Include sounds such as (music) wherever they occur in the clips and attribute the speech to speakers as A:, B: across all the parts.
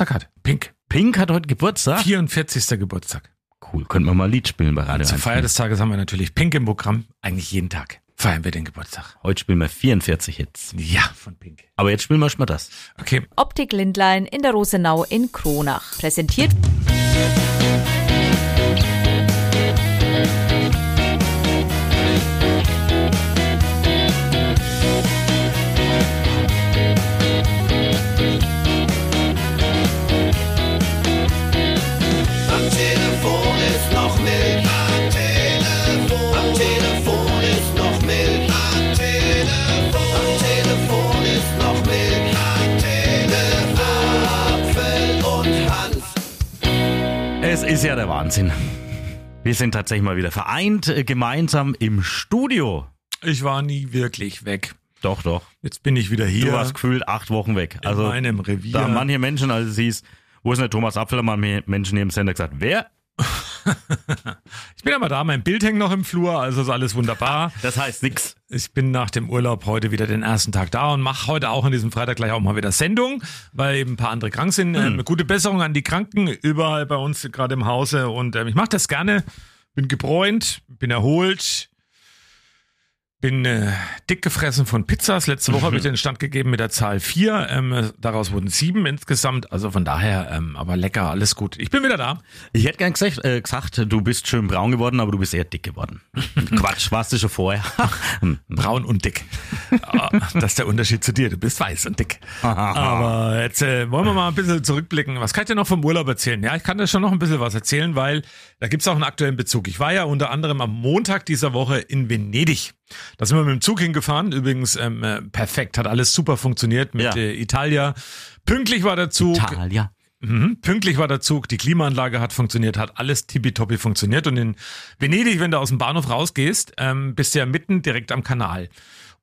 A: hat. Pink.
B: Pink hat heute Geburtstag.
A: 44. Geburtstag.
B: Cool, könnten wir mal ein Lied spielen bei Radio
A: Zur
B: 1.
A: Feier des Tages haben wir natürlich Pink im Programm. Eigentlich jeden Tag feiern wir den Geburtstag.
B: Heute spielen wir 44 Hits.
A: Ja, von Pink.
B: Aber jetzt spielen wir schon mal das.
A: Okay.
C: Optik Lindlein in der Rosenau in Kronach. Präsentiert
D: ist
B: ja der Wahnsinn. Wir sind tatsächlich mal wieder vereint, äh, gemeinsam im Studio.
A: Ich war nie wirklich weg.
B: Doch, doch.
A: Jetzt bin ich wieder hier.
B: Du warst gefühlt acht Wochen weg.
A: in
B: Also
A: meinem Revier.
B: da haben manche Menschen, als es hieß, wo ist denn der Thomas Apfel, haben manche Menschen hier im Sender gesagt, wer? (laughs)
A: ich bin aber da, mein Bild hängt noch im Flur, also ist alles wunderbar.
B: Das heißt nix.
A: Ich bin nach dem Urlaub heute wieder den ersten Tag da und mache heute auch an diesem Freitag gleich auch mal wieder Sendung, weil eben ein paar andere krank sind.
B: Hm.
A: Ähm, gute Besserung an die Kranken überall bei uns gerade im Hause und ähm, ich mache das gerne. Bin gebräunt, bin erholt, bin äh, dick gefressen von Pizzas. Letzte Woche habe ich den Stand gegeben mit der Zahl vier. Ähm, daraus wurden sieben insgesamt. Also von daher, ähm, aber lecker, alles gut. Ich bin wieder da.
B: Ich hätte gern gesagt, äh, gesagt, du bist schön braun geworden, aber du bist eher dick geworden. (laughs) Quatsch, warst du schon vorher. (laughs)
A: Braun und dick. Ah, das ist der Unterschied zu dir. Du bist weiß und dick. (laughs) Aber jetzt äh, wollen wir mal ein bisschen zurückblicken. Was kann ich dir noch vom Urlaub erzählen? Ja, ich kann dir schon noch ein bisschen was erzählen, weil da gibt's auch einen aktuellen Bezug. Ich war ja unter anderem am Montag dieser Woche in Venedig. Da sind wir mit dem Zug hingefahren. Übrigens ähm, äh, perfekt, hat alles super funktioniert mit
B: Ja.
A: äh, Italia. Pünktlich war der Zug.
B: Italia.
A: Mhm. Pünktlich war der Zug, die Klimaanlage hat funktioniert, hat alles tippitoppi funktioniert. Und in Venedig, wenn du aus dem Bahnhof rausgehst, ähm, bist du ja mitten direkt am Kanal.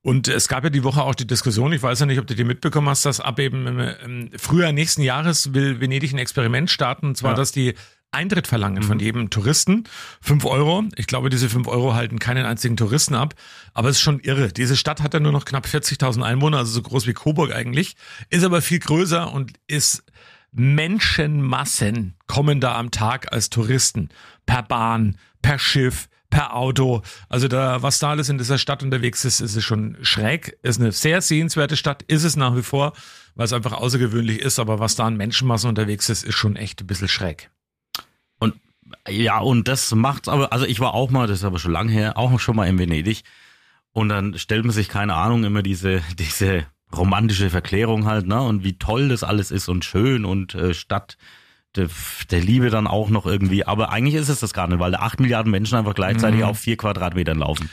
A: Und es gab ja die Woche auch die Diskussion, ich weiß ja nicht, ob du die mitbekommen hast, dass ab eben ähm, Frühjahr nächsten Jahres will Venedig ein Experiment starten, und zwar,
B: Ja.
A: dass die Eintritt verlangen von jedem Touristen. Fünf Euro. Ich glaube, diese fünf Euro halten keinen einzigen Touristen ab. Aber es ist schon irre. Diese Stadt hat ja nur noch knapp 40.000 Einwohner, also so groß wie Coburg eigentlich, ist aber viel größer und ist Menschenmassen kommen da am Tag als Touristen. Per Bahn, per Schiff, per Auto. Also da, was da alles in dieser Stadt unterwegs ist, ist es schon schräg. Ist eine sehr sehenswerte Stadt, ist es nach wie vor, weil es einfach außergewöhnlich ist. Aber was da an Menschenmassen unterwegs ist, ist schon echt ein bisschen schräg.
B: Und ja, und das macht's aber, also ich war auch mal, das ist aber schon lang her, auch schon mal in Venedig. Und dann stellt man sich, keine Ahnung, immer diese, (laughs) diese romantische Verklärung halt, ne? Und wie toll das alles ist und schön und äh, Stadt der, der Liebe dann auch noch irgendwie. Aber eigentlich ist es das gar nicht, weil da acht Milliarden Menschen einfach gleichzeitig auf vier Quadratmetern laufen.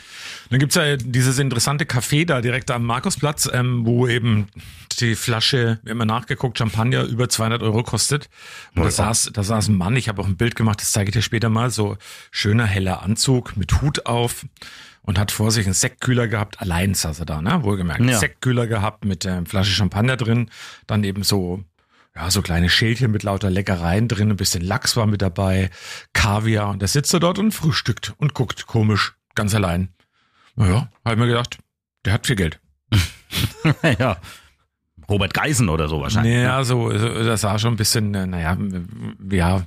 A: Dann gibt's ja dieses interessante Café da direkt am Markusplatz, ähm, wo eben die Flasche, wir haben mal nachgeguckt, Champagner über 200 Euro kostet. Und da saß, da saß ein Mann, ich habe auch ein Bild gemacht, das zeige ich dir später mal, so schöner heller Anzug mit Hut auf und hat vor sich einen Sektkühler gehabt, allein saß er da, ne? wohlgemerkt.
B: Ja.
A: Sektkühler gehabt mit ähm, Flasche Champagner drin, dann eben so ja, so kleine Schälchen mit lauter Leckereien drin, ein bisschen Lachs war mit dabei, Kaviar und da sitzt er dort und frühstückt und guckt komisch, ganz allein. Naja, hab ich mir gedacht, der hat viel Geld. (laughs)
B: ja. Robert Geisen oder so wahrscheinlich. ne?
A: Naja, so, das sah schon ein bisschen, äh, naja, ja,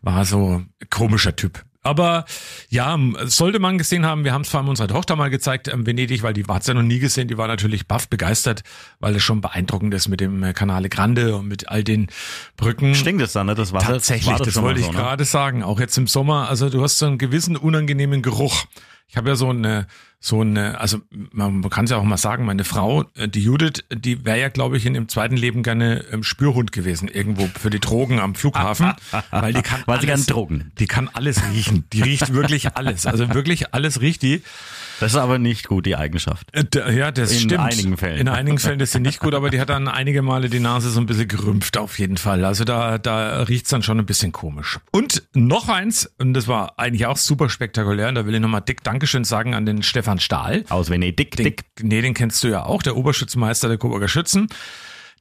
A: war so komischer Typ. Aber ja, sollte man gesehen haben, wir haben es vor allem unserer Tochter mal gezeigt, ähm, Venedig, weil die hat's ja noch nie gesehen, die war natürlich baff begeistert, weil es schon beeindruckend ist mit dem äh, Canale Grande und mit all den Brücken.
B: Stinkt es dann, ne? Das Wasser
A: Tatsächlich,
B: war
A: das,
B: mal
A: wollte ich
B: so, ne?
A: gerade sagen. Auch jetzt im Sommer, also du hast so einen gewissen unangenehmen Geruch. Ich habe ja so eine, so eine, also man kann es ja auch mal sagen, meine Frau, äh, die Judith, die wäre ja, glaube ich, in dem zweiten Leben gerne ähm, Spürhund gewesen, irgendwo für die Drogen am Flughafen, (laughs) weil die kann
B: Weil sie
A: alles,
B: gern Drogen.
A: Die kann alles riechen. Die riecht wirklich alles. Also wirklich alles riecht die.
B: Das ist aber nicht gut, die Eigenschaft.
A: Äh, Ja, das
B: In
A: stimmt.
B: einigen Fällen.
A: In einigen Fällen ist sie nicht gut, aber die hat dann einige Male die Nase so ein bisschen gerümpft auf jeden Fall. Also da, da riecht's dann schon ein bisschen komisch. Und noch eins, und das war eigentlich auch super spektakulär, und da will ich nochmal dick Dankeschön sagen an den Stefan Stahl.
B: Aus Venedig,
A: Den,
B: dick.
A: nee, den kennst du ja auch, der Oberschützenmeister der Coburger Schützen.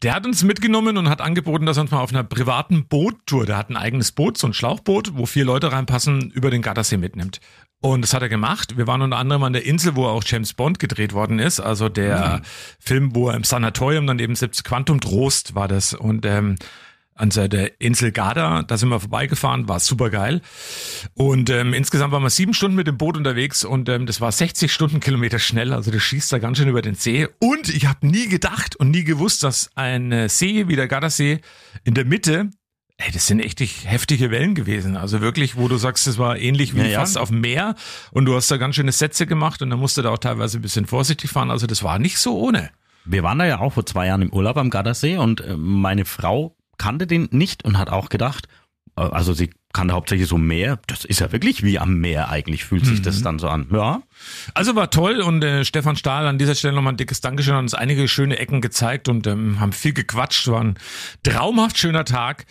A: Der hat uns mitgenommen und hat angeboten, dass er uns mal auf einer privaten Boottour, der hat ein eigenes Boot, so ein Schlauchboot, wo vier Leute reinpassen, über den Gardasee mitnimmt. Und das hat er gemacht. Wir waren unter anderem an der Insel, wo auch James Bond gedreht worden ist. Also der Film, wo er im Sanatorium dann eben sitzt, Quantum Trost war das. Und ähm, an der Insel Garda. Da sind wir vorbeigefahren, war super geil. Und ähm, insgesamt waren wir sieben Stunden mit dem Boot unterwegs und ähm, das war 60 Stundenkilometer schnell. Also das schießt da ganz schön über den See. Und ich habe nie gedacht und nie gewusst, dass ein See wie der Gardasee in der Mitte Ey, das sind echt heftige Wellen gewesen. Also wirklich, wo du sagst, es war ähnlich wie
B: Ja, ja.
A: fast auf dem Meer und du hast da ganz schöne Sätze gemacht und dann musst du da auch teilweise ein bisschen vorsichtig fahren. Also das war nicht so ohne.
B: Wir waren da ja auch vor zwei Jahren im Urlaub am Gardasee und äh, meine Frau kannte den nicht und hat auch gedacht, äh, also sie kannte hauptsächlich so Meer. Das ist ja wirklich wie am Meer eigentlich, fühlt sich das dann so an. Ja,
A: Also war toll und äh, Stefan Stahl an dieser Stelle nochmal ein dickes Dankeschön, hat uns einige schöne Ecken gezeigt und ähm, haben viel gequatscht. War ein traumhaft schöner Tag.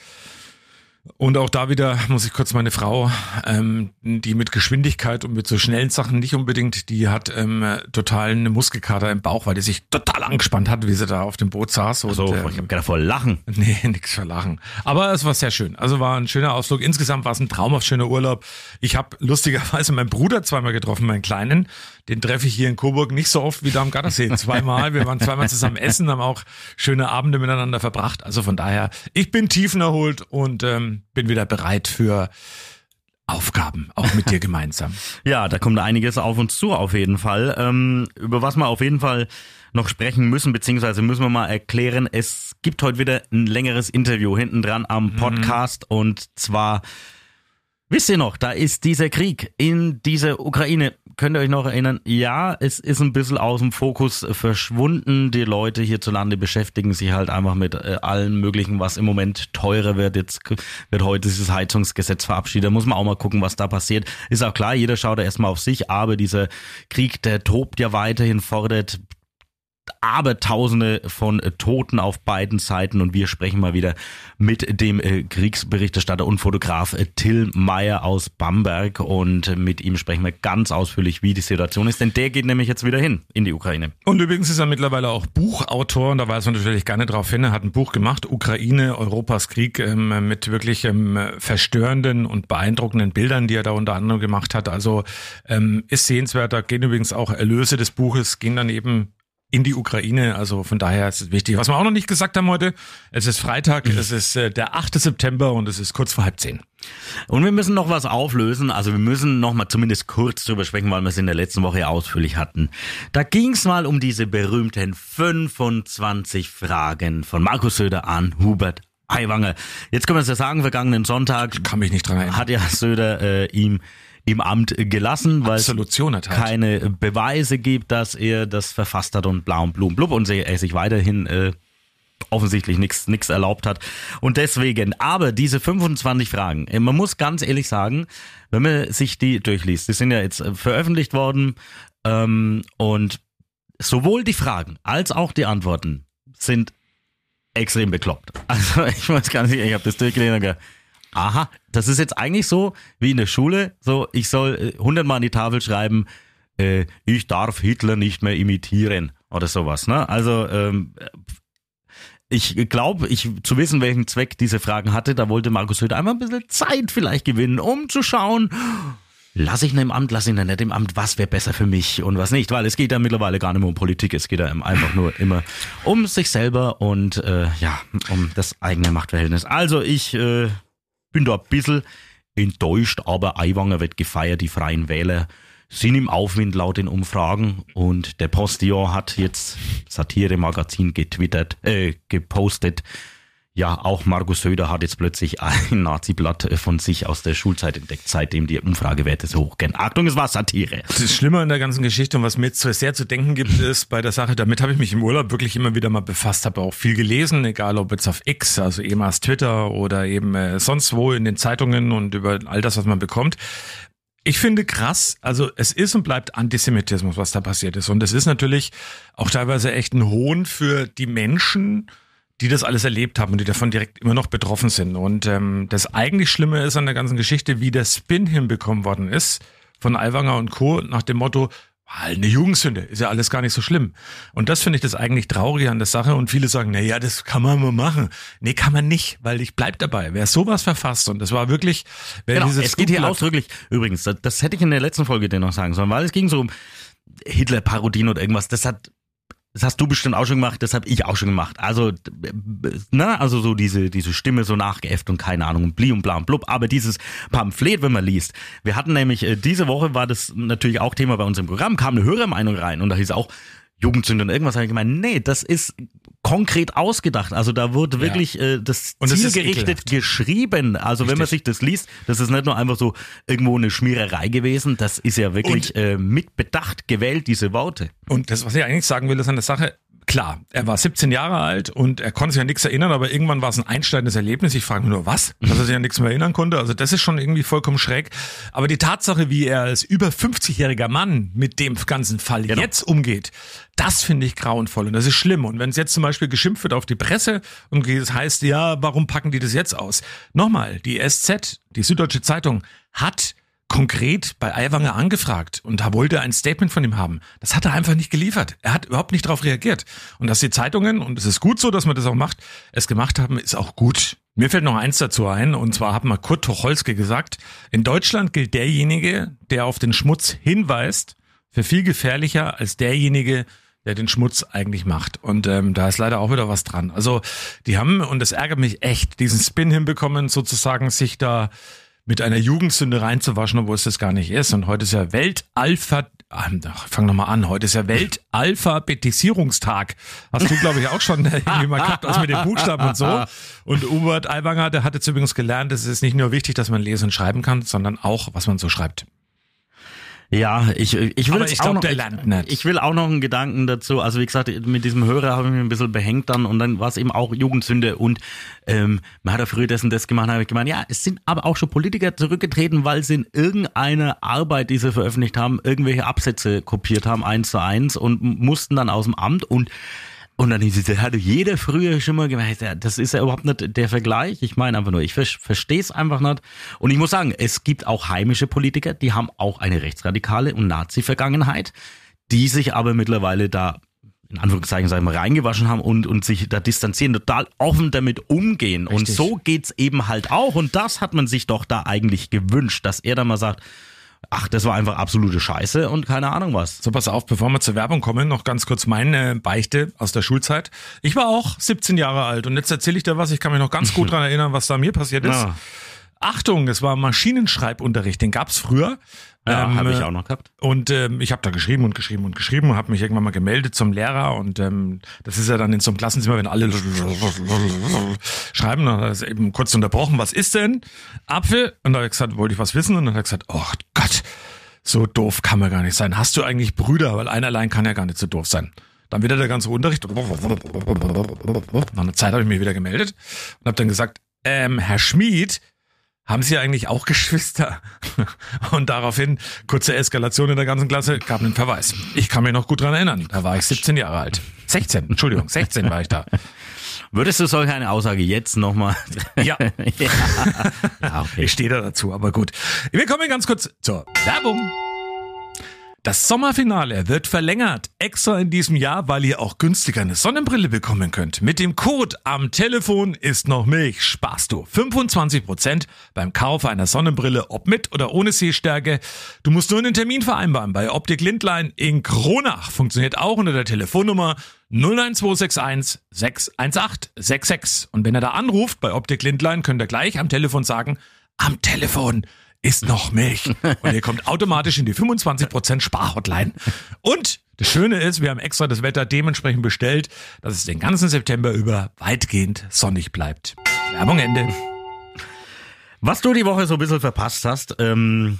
A: Und auch da wieder muss ich kurz meine Frau, ähm, die mit Geschwindigkeit und mit so schnellen Sachen nicht unbedingt, die hat ähm, total eine Muskelkater im Bauch, weil die sich total angespannt hat, wie sie da auf dem Boot saß. Und,
B: so,
A: ähm,
B: ich hab gedacht, voll lachen. (laughs)
A: Nee, nix verlachen. Aber es war sehr schön. Also war ein schöner Ausflug. Insgesamt war es ein traumhaft schöner Urlaub. Ich habe lustigerweise meinen Bruder zweimal getroffen, meinen Kleinen. Den treffe ich hier in Coburg nicht so oft wie da am Gardasee. (laughs) Zweimal. Wir waren zweimal zusammen essen, haben auch schöne Abende miteinander verbracht. Also von daher, ich bin tiefenerholt und ähm, bin wieder bereit für Aufgaben, auch mit dir (laughs) gemeinsam.
B: Ja, da kommt einiges auf uns zu, auf jeden Fall. Ähm, über was wir auf jeden Fall noch sprechen müssen, beziehungsweise müssen wir mal erklären, es gibt heute wieder ein längeres Interview hinten dran am Podcast und zwar, wisst ihr noch, da ist dieser Krieg in dieser Ukraine. Könnt ihr euch noch erinnern? Ja, es ist ein bisschen aus dem Fokus verschwunden. Die Leute hierzulande beschäftigen sich halt einfach mit äh, allen möglichen, was im Moment teurer wird. Jetzt wird heute dieses Heizungsgesetz verabschiedet. Da muss man auch mal gucken, was da passiert. Ist auch klar, jeder schaut da erstmal auf sich, aber dieser Krieg, der tobt ja weiterhin, fordert Abertausende von äh, Toten auf beiden Seiten und wir sprechen mal wieder mit dem äh, Kriegsberichterstatter und Fotograf äh, Till Meyer aus Bamberg und mit ihm sprechen wir ganz ausführlich, wie die Situation ist, denn der geht nämlich jetzt wieder hin in die Ukraine.
A: Und übrigens ist er mittlerweile auch Buchautor und da weist man natürlich gerne drauf hin. Er hat ein Buch gemacht, Ukraine, Europas Krieg, ähm, mit wirklich ähm, verstörenden und beeindruckenden Bildern, die er da unter anderem gemacht hat. Also ähm, ist sehenswert. Da gehen übrigens auch Erlöse des Buches, gehen dann eben in die Ukraine. Also von daher ist es wichtig. Was wir auch noch nicht gesagt haben heute, es ist Freitag, es ist äh, der 8. September und es ist kurz vor halb zehn.
B: Und wir müssen noch was auflösen, also wir müssen noch mal zumindest kurz drüber sprechen, weil wir es in der letzten Woche ja ausführlich hatten. Da ging es mal um diese berühmten 25 Fragen von Markus Söder an Hubert Aiwanger. Jetzt können wir es ja sagen, vergangenen Sonntag
A: Kann mich nicht dran erinnern.
B: hat ja Söder äh, ihm im Amt gelassen, weil es
A: Absolution erteilt.
B: keine Beweise gibt, dass er das verfasst hat und blau und blum blub und er sich weiterhin äh, offensichtlich nichts nichts erlaubt hat. Und deswegen, aber diese 25 Fragen, äh, man muss ganz ehrlich sagen, wenn man sich die durchliest, die sind ja jetzt äh, veröffentlicht worden ähm, und sowohl die Fragen als auch die Antworten sind extrem bekloppt. (laughs) Also ich weiß gar nicht, ich habe das durchgelesen und gedacht, aha, das ist jetzt eigentlich so wie in der Schule, so ich soll äh, 100 Mal an die Tafel schreiben, äh, ich darf Hitler nicht mehr imitieren oder sowas. Ne? Also ähm, ich glaube, ich zu wissen, welchen Zweck diese Fragen hatte, da wollte Markus Söder einfach ein bisschen Zeit vielleicht gewinnen, um zu schauen, lass ich ihn im Amt, lass ihn nicht im Amt, was wäre besser für mich und was nicht, weil es geht ja mittlerweile gar nicht mehr um Politik, es geht ja einfach nur immer um sich selber und äh, ja, um das eigene Machtverhältnis. Also ich äh, bin da ein bisschen enttäuscht, aber Aiwanger wird gefeiert, die Freien Wähler sind im Aufwind laut den Umfragen und der Postillon hat jetzt Satire-Magazin getwittert, äh, gepostet. Ja, auch Markus Söder hat jetzt plötzlich ein Nazi-Blatt von sich aus der Schulzeit entdeckt, seitdem die Umfragewerte so hoch gehen. Achtung, es war Satire.
A: Das Schlimme an der ganzen Geschichte und was mir jetzt sehr zu denken gibt, (laughs) ist bei der Sache, damit habe ich mich im Urlaub wirklich immer wieder mal befasst, habe auch viel gelesen, egal ob jetzt auf X, also ehemals Twitter oder eben äh, sonst wo in den Zeitungen und über all das, was man bekommt. Ich finde krass, also es ist und bleibt Antisemitismus, was da passiert ist. Und es ist natürlich auch teilweise echt ein Hohn für die Menschen, die das alles erlebt haben und die davon direkt immer noch betroffen sind. Und ähm, das eigentlich Schlimme ist an der ganzen Geschichte, wie der Spin hinbekommen worden ist von Aiwanger und Co. nach dem Motto, "Ah, eine Jugendsünde, ist ja alles gar nicht so schlimm. Und das finde ich das eigentlich Traurige an der Sache. Und viele sagen, na ja, das kann man mal machen. Nee, kann man nicht, weil ich bleib dabei. Wer sowas verfasst, und das war wirklich, wer
B: Genau,
A: dieses
B: es geht hier ausdrücklich, übrigens, das, das hätte ich in der letzten Folge dir noch sagen sollen, weil es ging so um Hitler-Parodien oder irgendwas, das hat das hast du bestimmt auch schon gemacht, das habe ich auch schon gemacht. Also, ne, also so diese, diese Stimme so nachgeäfft und keine Ahnung, bli und bla und blub. Aber dieses Pamphlet, wenn man liest, wir hatten nämlich, äh, diese Woche war das natürlich auch Thema bei uns im Programm, kam eine Hörermeinung rein und da hieß auch, Jugendsünde und irgendwas habe ich gemeint, nee, das ist konkret ausgedacht. Also da wurde wirklich äh, das
A: Und das
B: zielgerichtet
A: ekelhaft.
B: geschrieben. Also wenn man
A: Richtig.
B: sich das liest, das ist nicht nur einfach so irgendwo eine Schmiererei gewesen, das ist ja wirklich äh, mit Bedacht gewählt, diese Worte.
A: Und das, was ich eigentlich sagen will, ist an der Sache, klar, er war 17 Jahre alt und er konnte sich an nichts erinnern, aber irgendwann war es ein einschneidendes Erlebnis. Ich frage mich nur, was? Dass er sich an nichts mehr erinnern konnte. Also das ist schon irgendwie vollkommen schräg. Aber die Tatsache, wie er als über 50-jähriger Mann mit dem ganzen Fall
B: Genau.
A: jetzt umgeht, das finde ich grauenvoll und das ist schlimm. Und wenn es jetzt zum Beispiel geschimpft wird auf die Presse und es heißt, ja, warum packen die das jetzt aus? Nochmal, die SZ, die Süddeutsche Zeitung, hat konkret bei Aiwanger angefragt und da wollte er ein Statement von ihm haben. Das hat er einfach nicht geliefert. Er hat überhaupt nicht darauf reagiert. Und dass die Zeitungen, und es ist gut so, dass man das auch macht, es gemacht haben, ist auch gut. Mir fällt noch eins dazu ein, und zwar hat mal Kurt Tucholsky gesagt, in Deutschland gilt derjenige, der auf den Schmutz hinweist, für viel gefährlicher als derjenige, der den Schmutz eigentlich macht. Und ähm, da ist leider auch wieder was dran. Also die haben, und das ärgert mich echt, diesen Spin hinbekommen, sozusagen sich da mit einer Jugendsünde reinzuwaschen, obwohl es das gar nicht ist. Und heute ist ja Weltalpha, ach, fang nochmal an, heute ist ja Weltalphabetisierungstag. Hast du, glaube ich, auch schon (laughs) irgendwie mal gehabt, also mit den Buchstaben und so. Und Hubert Aiwanger, der hat jetzt übrigens gelernt, es ist nicht nur wichtig, dass man lesen und schreiben kann, sondern auch, was man so schreibt.
B: Ja, ich, ich will
A: ich
B: auch
A: glaub,
B: noch,
A: der
B: ich,
A: lernt nicht.
B: ich will auch noch einen Gedanken dazu. Also wie gesagt, mit diesem Hörer habe ich mich ein bisschen behängt dann und dann war es eben auch Jugendsünde und ähm, man hat ja früher und das gemacht, habe ich gemeint, ja, es sind aber auch schon Politiker zurückgetreten, weil sie in irgendeiner Arbeit, die sie veröffentlicht haben, irgendwelche Absätze kopiert haben, eins zu eins und mussten dann aus dem Amt und und dann hieß es, hatte jeder früher schon mal. Ja, Das ist ja überhaupt nicht der Vergleich. Ich meine einfach nur, ich ver verstehe es einfach nicht. Und ich muss sagen, es gibt auch heimische Politiker, die haben auch eine rechtsradikale und Nazi-Vergangenheit, die sich aber mittlerweile da in Anführungszeichen sagen wir reingewaschen haben und, und sich da distanzieren, total offen damit umgehen. Und
A: Richtig.
B: so geht's eben halt auch. Und das hat man sich doch da eigentlich gewünscht, dass er da mal sagt, ach, das war einfach absolute Scheiße und keine Ahnung was.
A: So, pass auf, bevor wir zur Werbung kommen, noch ganz kurz meine Beichte aus der Schulzeit. Ich war auch 17 Jahre alt und jetzt erzähle ich dir was, ich kann mich noch ganz gut (laughs) dran erinnern, was da mir passiert ist.
B: Ja.
A: Achtung, es war Maschinenschreibunterricht, den gab's früher.
B: Ja,
A: Ähm,
B: habe ich auch noch gehabt.
A: Und ähm, ich habe da geschrieben und geschrieben und geschrieben und habe mich irgendwann mal gemeldet zum Lehrer und ähm, das ist ja dann in so einem Klassenzimmer, wenn alle schreiben, dann hat er es eben kurz unterbrochen, was ist denn? Apfel? Und da habe ich gesagt, wollte ich was wissen? Und dann hat er gesagt, oh Gott, so doof kann man gar nicht sein. Hast du eigentlich Brüder? Weil einer allein kann ja gar nicht so doof sein. Dann wieder der ganze Unterricht. Nach einer Zeit habe ich mich wieder gemeldet und habe dann gesagt, ähm, Herr Schmid, haben Sie eigentlich auch (laughs) Geschwister? Und daraufhin, kurze Eskalation in der ganzen Klasse, gab einen Verweis. Ich kann mich noch gut dran erinnern. Da war ich 17 Jahre alt. 16, Entschuldigung, 16 war ich da. (laughs)
B: Würdest du solch eine Aussage jetzt nochmal?
A: Ja. (laughs)
B: ja. ja okay.
A: Ich stehe da dazu, aber gut. Wir kommen ganz kurz zur Werbung. Das Sommerfinale wird verlängert, extra in diesem Jahr, weil ihr auch günstiger eine Sonnenbrille bekommen könnt. Mit dem Code am Telefon ist noch Milch, sparst du 25% beim Kauf einer Sonnenbrille, ob mit oder ohne Sehstärke. Du musst nur einen Termin vereinbaren bei Optik Lindlein in Kronach. Funktioniert auch unter der Telefonnummer 09261 618 66. Und wenn er da anruft bei Optik Lindlein, könnt ihr gleich am Telefon sagen, am Telefon ist noch Milch. Und ihr kommt automatisch in die 25% Sparhotline. Und das Schöne ist, wir haben extra das Wetter dementsprechend bestellt, dass es den ganzen September über weitgehend sonnig bleibt. Werbung Ende.
B: Was du die Woche so ein bisschen verpasst hast, ähm,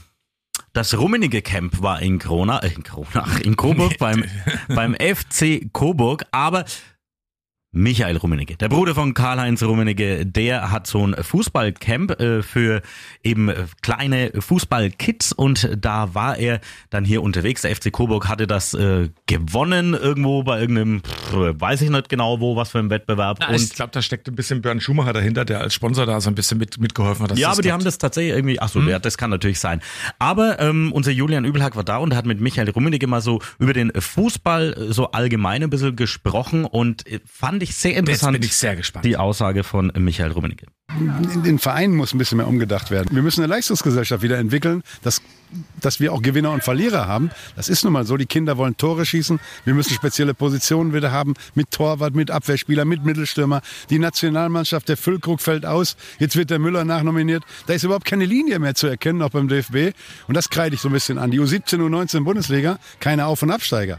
B: das Rummenige Camp war in Krona, äh, in Kronach, in Coburg beim, beim FC Coburg, aber Michael Rummenigge, der Bruder von Karl-Heinz Rummenigge, der hat so ein Fußballcamp äh, für eben äh, kleine Fußballkids und da war er dann hier unterwegs. Der FC Coburg hatte das äh, gewonnen irgendwo bei irgendeinem, weiß ich nicht genau wo, was für ein Wettbewerb.
A: Ja, ich glaube, da steckt ein bisschen Björn Schumacher dahinter, der als Sponsor da so ein bisschen mit, mitgeholfen hat.
B: Ja, aber die
A: klappt.
B: haben das tatsächlich irgendwie, ach so, ja, das kann natürlich sein. Aber ähm, unser Julian Übelhack war da und hat mit Michael Rummenigge mal so über den Fußball so allgemein ein bisschen gesprochen und fand fand ich sehr
A: Jetzt
B: interessant.
A: bin ich sehr gespannt.
B: Die Aussage von Michael Rummenigge.
E: In den Vereinen muss ein bisschen mehr umgedacht werden. Wir müssen eine Leistungsgesellschaft wieder entwickeln, dass, dass wir auch Gewinner und Verlierer haben. Das ist nun mal so. Die Kinder wollen Tore schießen. Wir müssen spezielle Positionen wieder haben mit Torwart, mit Abwehrspieler, mit Mittelstürmer. Die Nationalmannschaft, der Füllkrug fällt aus. Jetzt wird der Müller nachnominiert. Da ist überhaupt keine Linie mehr zu erkennen, auch beim DFB. Und das kreide ich so ein bisschen an. Die U17, U19 Bundesliga, keine Auf- und Absteiger.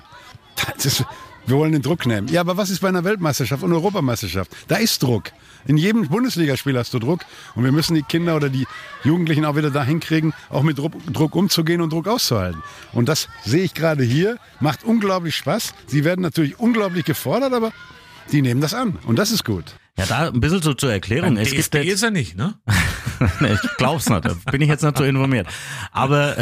E: Das ist, wir wollen den Druck nehmen. Ja, aber was ist bei einer Weltmeisterschaft und Europameisterschaft? Da ist Druck. In jedem Bundesligaspiel hast du Druck. Und wir müssen die Kinder oder die Jugendlichen auch wieder dahin kriegen, auch mit Druck, Druck umzugehen und Druck auszuhalten. Und das sehe ich gerade hier. Macht unglaublich Spaß. Sie werden natürlich unglaublich gefordert, aber die nehmen das an. Und das ist gut.
B: Ja, da ein bisschen so zur Erklärung.
A: Beim
B: Es gibt
A: DFB
B: jetzt,
A: ist er nicht, ne? (laughs)
B: Ich glaub's nicht, da bin ich jetzt nicht so informiert. Aber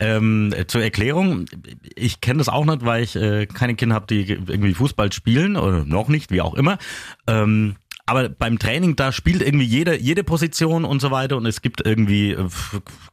B: ähm, zur Erklärung, ich kenne das auch nicht, weil ich äh, keine Kinder habe, die irgendwie Fußball spielen oder noch nicht, wie auch immer. Ähm, aber beim Training, da spielt irgendwie jede, jede Position und so weiter und es gibt irgendwie äh,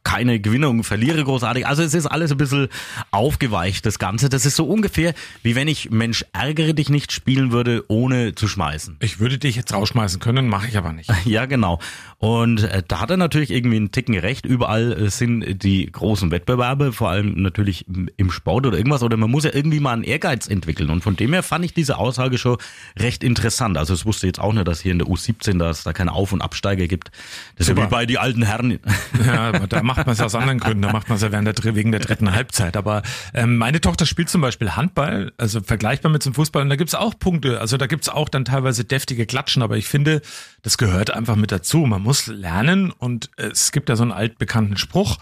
B: keine Gewinner und Verlierer großartig. Also es ist alles ein bisschen aufgeweicht, das Ganze. Das ist so ungefähr, wie wenn ich Mensch ärgere dich nicht spielen würde, ohne zu schmeißen.
A: Ich würde dich jetzt rausschmeißen können, mache ich aber nicht. (laughs)
B: Ja, genau. Und äh, da hat er natürlich irgendwie einen Ticken recht. Überall äh, sind die großen Wettbewerbe, vor allem natürlich im- Sport oder irgendwas. Oder man muss ja irgendwie mal einen Ehrgeiz entwickeln. Und von dem her fand ich diese Aussage schon recht interessant. Also es wusste jetzt auch nicht, dass hier in der U17, dass es da keine Auf- und Absteiger gibt. Das ist ja
A: Super.
B: wie bei die alten Herren. (laughs)
A: Ja, da macht man es aus anderen Gründen. Da macht man es ja während der, wegen der dritten Halbzeit. Aber ähm, meine Tochter spielt zum Beispiel Handball, also vergleichbar mit zum Fußball. Und da gibt's auch Punkte. Also da gibt's auch dann teilweise deftige Klatschen. Aber ich finde, das gehört einfach mit dazu. Man muss lernen. Und es gibt ja so einen altbekannten Spruch.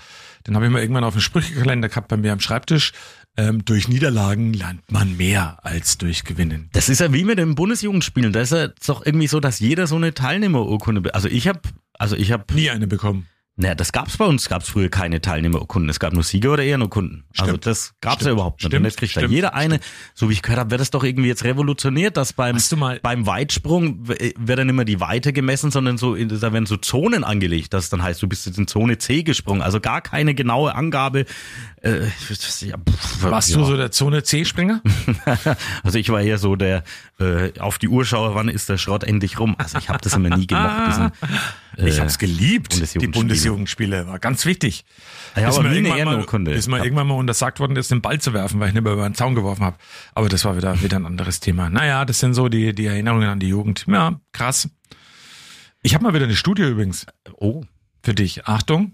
A: Den habe ich mal irgendwann auf dem Sprüchekalender gehabt bei mir am Schreibtisch. Ähm, durch Niederlagen lernt man mehr als durch Gewinnen.
B: Das ist ja wie mit den Bundesjugendspielen. Da ist ja doch irgendwie so, dass jeder so eine Teilnehmerurkunde. Also ich habe, also ich habe
A: Nie eine bekommen.
B: Naja, das gab's bei uns, gab's früher keine Teilnehmerurkunden. Es gab nur Sieger oder Ehrenurkunden. Also
A: Stimmt.
B: das gab's
A: Stimmt.
B: ja überhaupt nicht.
A: Stimmt.
B: Und jetzt kriegt da
A: Stimmt.
B: jeder eine, so wie ich gehört habe, wird das doch irgendwie jetzt revolutioniert, dass beim, beim Weitsprung w- wird dann immer die Weite gemessen, sondern so, da werden so Zonen angelegt, das dann heißt, du bist jetzt in Zone C gesprungen. Also gar keine genaue Angabe. Äh, ja, pff,
A: Warst
B: ja.
A: du so der Zone C-Springer? (laughs)
B: Also ich war eher so der äh, auf die Uhr schaue, wann ist der Schrott endlich rum. Also ich habe das immer nie gemocht, diesen (laughs)
A: Ich
B: äh,
A: hab's geliebt, die
B: Bundesjugendspiele.
A: Bundesjugendspiele. War ganz wichtig.
B: Ja,
A: Bis
B: eine
A: irgendwann mal-. Bis irgendwann mal untersagt worden ist, den Ball zu werfen, weil ich nicht mehr über den Zaun geworfen habe. Aber das war wieder, wieder ein anderes Thema. Naja, das sind so die, die Erinnerungen an die Jugend. Ja, krass. Ich habe mal wieder eine Studie übrigens
B: Oh.
A: für dich. Achtung.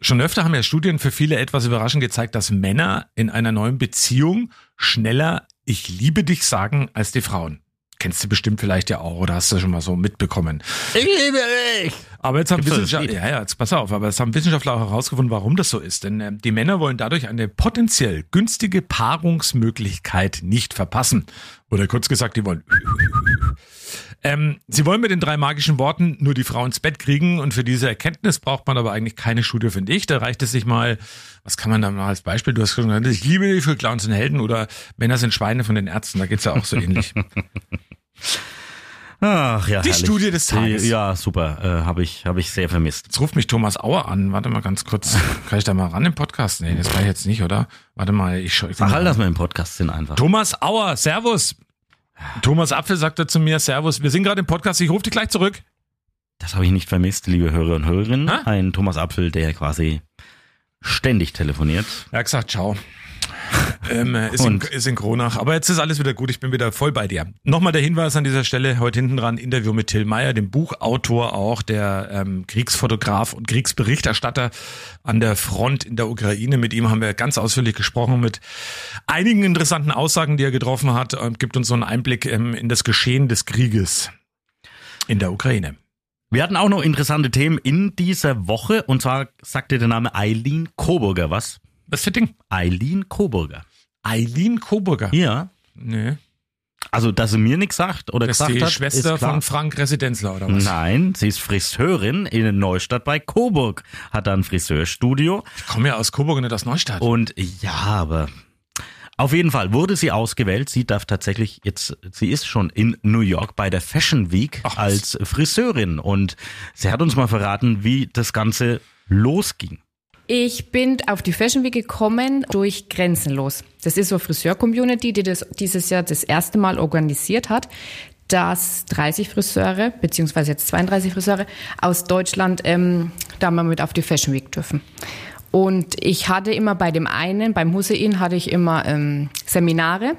A: Schon öfter haben ja Studien für viele etwas überraschend gezeigt, dass Männer in einer neuen Beziehung schneller Ich liebe dich sagen als die Frauen. Kennst du bestimmt vielleicht ja auch oder hast du schon mal so mitbekommen.
B: Ich liebe dich!
A: Aber jetzt haben Wissenschaftler, ja, ja, jetzt pass auf, aber es haben Wissenschaftler auch herausgefunden, warum das so ist. Denn ähm, die Männer wollen dadurch eine potenziell günstige Paarungsmöglichkeit nicht verpassen. Oder kurz gesagt, die wollen. (laughs) Ähm, sie wollen mit den drei magischen Worten nur die Frau ins Bett kriegen und für diese Erkenntnis braucht man aber eigentlich keine Studie, finde ich. Da reicht es sich mal, was kann man da mal als Beispiel, du hast schon gesagt, ich liebe dich für Clowns und Helden oder Männer sind Schweine von den Ärzten, da geht's ja auch so ähnlich. (laughs)
B: Ach ja,
A: Die
B: herrlich.
A: Studie des Tages.
B: Ja, super. Äh, Habe ich, hab ich sehr vermisst.
A: Jetzt ruft mich Thomas Auer an. Warte mal ganz kurz. (laughs) Kann ich da mal ran im Podcast? Nee, das war ich jetzt nicht, oder? Warte mal, ich schau. Ich
B: Sag halt, dass wir im Podcast sind einfach.
A: Thomas Auer, Servus. Thomas Apfel sagte zu mir, Servus, wir sind gerade im Podcast, ich rufe dich gleich zurück.
B: Das habe ich nicht vermisst, liebe Hörer und Hörerinnen.
A: Hä?
B: Ein Thomas Apfel, der quasi ständig telefoniert.
A: Er hat gesagt, ciao. Ähm, äh, ist, in, ist in Kronach. Aber jetzt ist alles wieder gut, ich bin wieder voll bei dir. Nochmal der Hinweis an dieser Stelle, heute hinten dran, Interview mit Till Meyer, dem Buchautor auch, der ähm, Kriegsfotograf und Kriegsberichterstatter an der Front in der Ukraine. Mit ihm haben wir ganz ausführlich gesprochen mit einigen interessanten Aussagen, die er getroffen hat und gibt uns so einen Einblick ähm, in das Geschehen des Krieges in der Ukraine.
B: Wir hatten auch noch interessante Themen in dieser Woche. Und zwar sagte der Name Eileen Coburger was?
A: Was für Ding?
B: Eileen Coburger.
A: Eileen Coburger.
B: Ja.
A: Nee.
B: Also, dass sie mir nichts sagt oder
A: Das ist
B: gesagt
A: die
B: hat,
A: Schwester
B: ist klar.
A: von Frank Residenzler, oder was?
B: Nein, sie ist Friseurin in Neustadt bei Coburg, hat da ein Friseurstudio
A: Ich komme ja aus Coburg und nicht aus Neustadt.
B: und ja, aber auf jeden Fall wurde sie ausgewählt. Sie darf tatsächlich jetzt, sie ist schon in New York bei der Fashion Week
A: Ach,
B: als Friseurin und sie hat uns mal verraten, wie das Ganze losging.
F: Ich bin auf die Fashion Week gekommen durch Grenzenlos. Das ist so eine Friseur-Community, die das dieses Jahr das erste Mal organisiert hat. dass 30 Friseure, beziehungsweise jetzt 32 Friseure aus Deutschland ähm, da mal mit auf die Fashion Week dürfen. Und ich hatte immer bei dem einen, beim Hussein, hatte ich immer ähm, Seminare.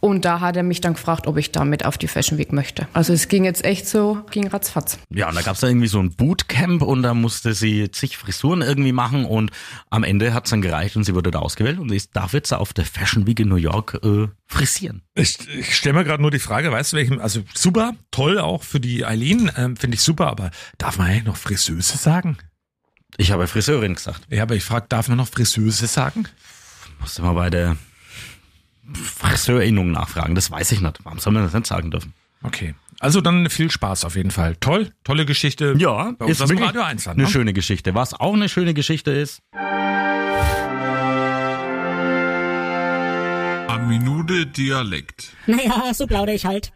F: Und da hat er mich dann gefragt, ob ich damit auf die Fashion Week möchte. Also es ging jetzt echt so, ging ratzfatz.
B: Ja, und da gab's da irgendwie so ein Bootcamp und da musste sie zig Frisuren irgendwie machen und am Ende hat's dann gereicht und sie wurde da ausgewählt und ist, darf jetzt auf der Fashion Week in New York äh, frisieren.
A: Ich, ich stelle mir gerade nur die Frage, weißt du welchem, also super, toll auch für die Eileen, ähm, finde ich super, aber darf man eigentlich noch Friseuse sagen?
B: Ich habe Friseurin gesagt.
A: Ja, aber ich frage, darf man noch Friseuse sagen?
B: Musste mal bei der Friseurinnung nachfragen. Das weiß ich nicht. Warum soll man das nicht sagen dürfen?
A: Okay. Also dann viel Spaß auf jeden Fall. Toll, tolle Geschichte.
B: Ja,
A: Bei uns
B: ist
A: aus dem
B: wirklich
A: Radio 1 dann,
B: eine
A: ne?
B: schöne Geschichte. Was auch eine schöne Geschichte ist,
G: Eine Minute Dialekt.
H: Naja, so plaudere ich halt.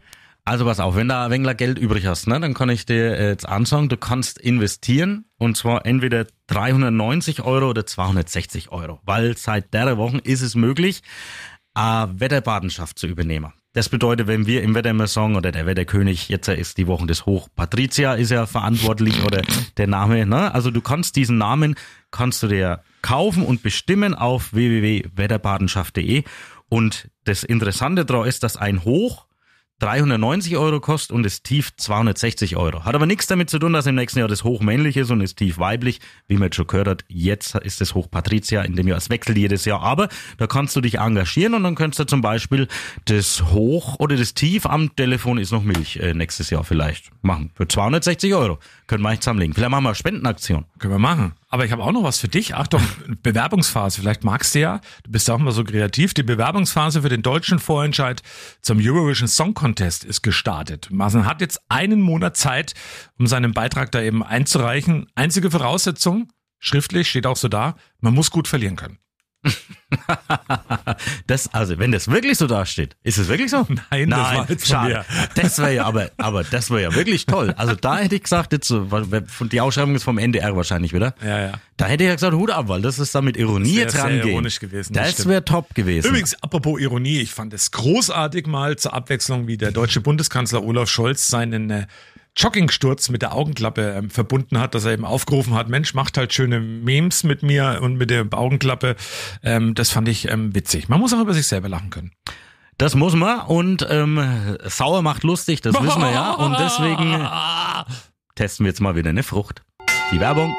B: Also pass auf, wenn du ein wenig Geld übrig hast, ne, dann kann ich dir jetzt ansagen, du kannst investieren und zwar entweder 390 Euro oder 260 Euro, weil seit der Woche ist es möglich, eine Wetterbadenschaft zu übernehmen. Das bedeutet, wenn wir im Wetter immer sagen, oder der Wetterkönig, jetzt ist die Woche des Hoch, Patricia ist ja verantwortlich oder der Name, ne? Also du kannst diesen Namen, kannst du dir kaufen und bestimmen auf www.wetterbadenschaft.de und das Interessante daran ist, dass ein Hoch 390 Euro kostet und das Tief 260 Euro. Hat aber nichts damit zu tun, dass im nächsten Jahr das Hoch männlich ist und das Tief weiblich, wie man jetzt schon gehört hat. Jetzt ist das Hoch Patricia, in dem Jahr es wechselt jedes Jahr. Aber da kannst du dich engagieren und dann könntest du zum Beispiel das Hoch oder das Tief am Telefon ist noch Milch äh, nächstes Jahr vielleicht machen. Für 260 Euro. Können wir echt zusammenlegen. Vielleicht machen wir eine Spendenaktion.
A: Können wir machen. Aber ich habe auch noch was für dich. Achtung, (laughs) Bewerbungsphase. Vielleicht magst du ja, du bist auch immer so kreativ. Die Bewerbungsphase für den deutschen Vorentscheid zum Eurovision Song Contest ist gestartet. Man hat jetzt einen Monat Zeit, um seinen Beitrag da eben einzureichen. Einzige Voraussetzung, schriftlich steht auch so da, man muss gut verlieren können. (laughs)
B: Das, also, wenn das wirklich so dasteht, ist es wirklich so? (laughs)
A: Nein, das war jetzt
B: schade. (laughs) Das wäre ja, aber, aber das wäre ja wirklich toll. Also da hätte ich gesagt, jetzt die Ausschreibung ist vom NDR wahrscheinlich wieder.
A: Ja, ja.
B: Da hätte ich ja gesagt, Hut ab, weil das ist da mit Ironie
A: Das
B: jetzt
A: sehr ironisch gewesen, das
B: wäre top gewesen.
A: Übrigens, apropos Ironie, ich fand es großartig mal zur Abwechslung, wie der deutsche Bundeskanzler Olaf Scholz seinen äh, Joggingsturz mit der Augenklappe ähm, verbunden hat, dass er eben aufgerufen hat, Mensch, macht halt schöne Memes mit mir und mit der Augenklappe. Ähm, das fand ich ähm, witzig. Man muss auch über sich selber lachen können.
B: Das muss man und ähm, sauer macht lustig, das wissen wir ja. Und deswegen (laughs) testen wir jetzt mal wieder eine Frucht. Die Werbung.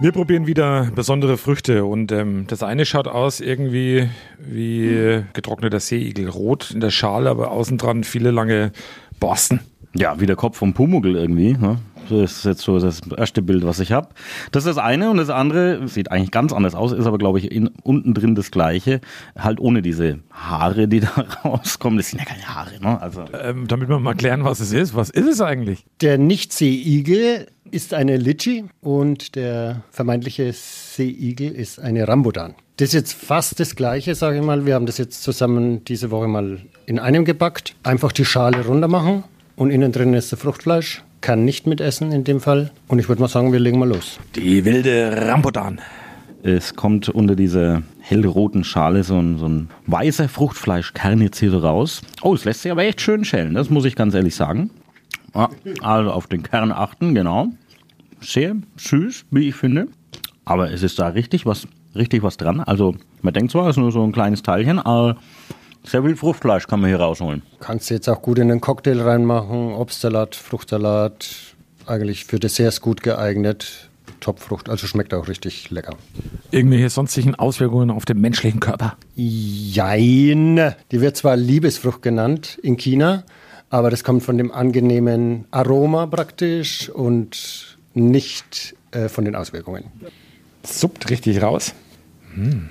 A: Wir probieren wieder besondere Früchte und ähm, das eine schaut aus irgendwie wie äh, getrockneter Seeigel. Rot in der Schale, aber außen dran viele lange Borsten.
B: Ja, wie der Kopf vom Pumuckl irgendwie. Ne? Das ist jetzt so das erste Bild, was ich habe. Das ist das eine und das andere sieht eigentlich ganz anders aus, ist aber, glaube ich, in, unten drin das gleiche. Halt ohne diese Haare, die (laughs) da rauskommen. Das sind ja keine Haare, ne? Also.
A: Ähm, damit wir mal klären, was es ist. Was ist es eigentlich?
I: Der Nicht-Seeigel ist eine Litschi und der vermeintliche Seeigel ist eine Rambutan. Das ist jetzt fast das Gleiche, sage ich mal. Wir haben das jetzt zusammen diese Woche mal in einem gebackt. Einfach die Schale runter machen und innen drin ist das Fruchtfleisch. Kann nicht mitessen in dem Fall. Und ich würde mal sagen, wir legen mal los.
A: Die wilde Rambutan.
B: Es kommt unter dieser hellroten Schale so ein, so ein weißer Fruchtfleischkern jetzt hier so raus. Oh, es lässt sich aber echt schön schälen, das muss ich ganz ehrlich sagen. Ja, also auf den Kern achten, genau. Sehr süß, wie ich finde. Aber es ist da richtig was, richtig was dran. Also man denkt zwar, es ist nur so ein kleines Teilchen, aber sehr viel Fruchtfleisch kann man hier rausholen.
I: Kannst du jetzt auch gut in einen Cocktail reinmachen. Obstsalat, Fruchtsalat. Eigentlich für Desserts gut geeignet. Topfrucht, also schmeckt auch richtig lecker.
A: Irgendwelche sonstigen Auswirkungen auf den menschlichen Körper.
I: Jein. Die wird zwar Liebesfrucht genannt in China, aber das kommt von dem angenehmen Aroma praktisch und nicht äh, von den Auswirkungen.
A: Suppt richtig raus. Hm.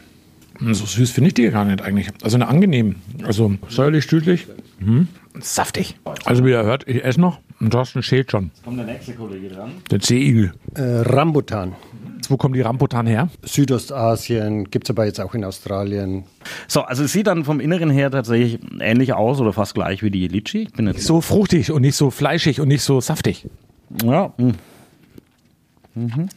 A: So süß finde ich die gar nicht eigentlich. Also eine angenehm. Also säuerlich, süßlich. Hm. Saftig. Also wie ihr hört, ich esse noch und Thorsten schält schon.
B: Kommt der nächste Kollege dran?
A: Der Seeigel.
I: Äh, Rambutan.
A: Wo kommen die Rambutan her?
I: Südostasien, gibt es aber jetzt auch in Australien.
B: So, also es sieht dann vom Inneren her tatsächlich ähnlich aus oder fast gleich wie die Litschi. Ich bin jetzt
A: So fruchtig und nicht so fleischig und nicht so saftig.
B: Ja. mm. Mhm.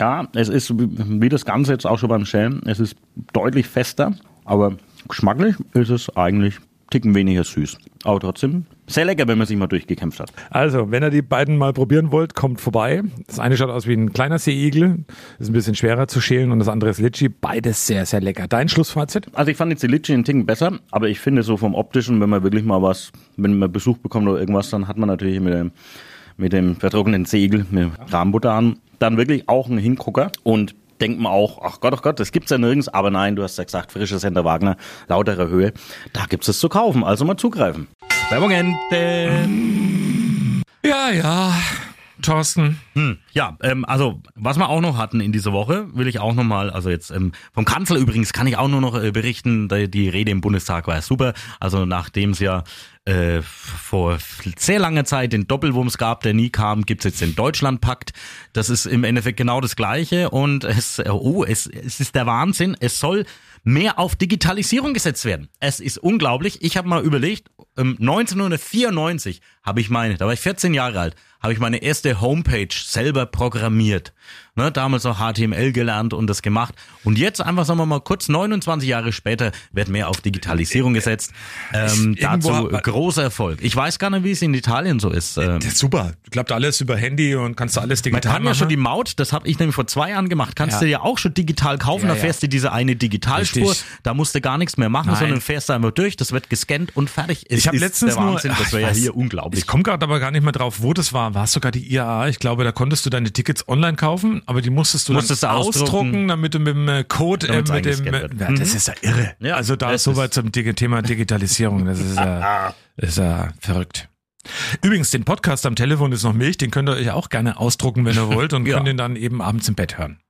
B: Ja, es ist wie das Ganze jetzt auch schon beim Schälen. Es ist deutlich fester, aber geschmacklich ist es eigentlich Ticken weniger süß. Aber trotzdem sehr lecker, wenn man sich mal durchgekämpft hat.
A: Also, wenn ihr die beiden mal probieren wollt, kommt vorbei. Das eine schaut aus wie ein kleiner Seeigel, ist ein bisschen schwerer zu schälen und das andere ist Litchi. Beides sehr, sehr lecker. Dein Schlussfazit?
B: Also ich fand jetzt die Litchi einen Ticken besser, aber ich finde so vom optischen, wenn man wirklich mal was, wenn man Besuch bekommt oder irgendwas, dann hat man natürlich mit dem, mit dem vertrockneten Segel, mit Rahmbutter dann wirklich auch einen Hingucker und denkt man auch, ach Gott, ach Gott, das gibt's ja nirgends, aber nein, du hast ja gesagt, frisches Center Wagner, lautere Höhe, da gibt's es zu kaufen, also mal zugreifen. Werbung Ende.
A: Ja, ja. Thorsten.
B: Hm, ja, ähm, also was wir auch noch hatten in dieser Woche, will ich auch noch mal, also jetzt ähm, vom Kanzler übrigens kann ich auch nur noch äh, berichten, die, die Rede im Bundestag war super. Also nachdem es ja äh, vor sehr langer Zeit den Doppelwumms gab, der nie kam, gibt's jetzt den Deutschlandpakt. Das ist im Endeffekt genau das Gleiche und es, oh, es, es ist der Wahnsinn. Es soll mehr auf Digitalisierung gesetzt werden. Es ist unglaublich. Ich habe mal überlegt, ähm, 1994 habe ich meine, da war ich 14 Jahre alt, habe ich meine erste Homepage selber programmiert. Ne, damals auch HTML gelernt und das gemacht. Und jetzt einfach, sagen wir mal, kurz 29 Jahre später wird mehr auf Digitalisierung gesetzt. Ähm, dazu großer Erfolg. Ich weiß gar nicht, wie es in Italien so ist. Ähm,
A: Das ist super. Klappt alles über Handy und kannst du alles
B: man
A: digital
B: kann ja
A: machen.
B: schon die Maut, das habe ich nämlich vor zwei Jahren gemacht, kannst
A: Ja.
B: du ja auch schon digital kaufen.
A: Ja,
B: da fährst du diese eine Digitalspur,
A: Richtig.
B: da musst du gar nichts mehr machen,
A: Nein.
B: sondern fährst da einfach durch, das wird gescannt und fertig. Es
A: ich habe letztens nur,
B: Wahnsinn, das wäre ja
A: weiß-
B: hier unglaublich.
A: Ich komme gerade aber gar nicht mehr drauf, wo das war. War es sogar die IAA? Ich glaube, da konntest du deine Tickets online kaufen, aber die musstest du
B: Musstest
A: dann
B: ausdrucken.
A: ausdrucken, damit du mit dem äh, Code, äh, mit dem, äh, ja, das
B: Mhm.
A: ist ja irre.
B: Ja,
A: also da ist soweit zum Thema Digitalisierung. Das ist ja, (laughs) ist ja verrückt. Übrigens, den Podcast am Telefon ist noch Milch, den könnt ihr euch auch gerne ausdrucken, wenn ihr (laughs) wollt und
B: Ja.
A: könnt ihn dann eben abends im Bett hören.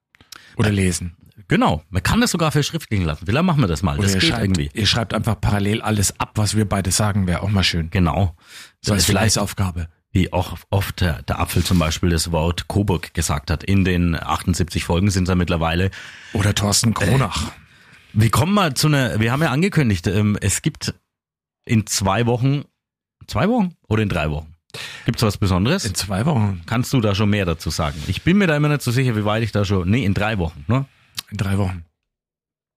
A: Oder lesen.
B: Genau, man kann das sogar verschriftlichen lassen. Vielleicht machen wir das mal,
A: Oder
B: das
A: ihr
B: geht
A: schreibt,
B: irgendwie.
A: ihr schreibt einfach parallel alles ab, was wir beide sagen, wäre auch mal schön.
B: Genau.
A: So als Fleißaufgabe.
B: Wie auch oft der, Apfel zum Beispiel das Wort Coburg gesagt hat. In den 78 Folgen sind es ja mittlerweile.
A: Oder Thorsten Kronach.
B: Wir kommen mal zu einer, wir haben ja angekündigt, ähm, es gibt in zwei Wochen, zwei Wochen oder in drei Wochen? Gibt's was Besonderes?
A: In zwei Wochen.
B: Kannst du da schon mehr dazu sagen? Ich bin mir da immer nicht so sicher, wie weit ich da schon, nee, in drei Wochen, ne?
A: In drei Wochen.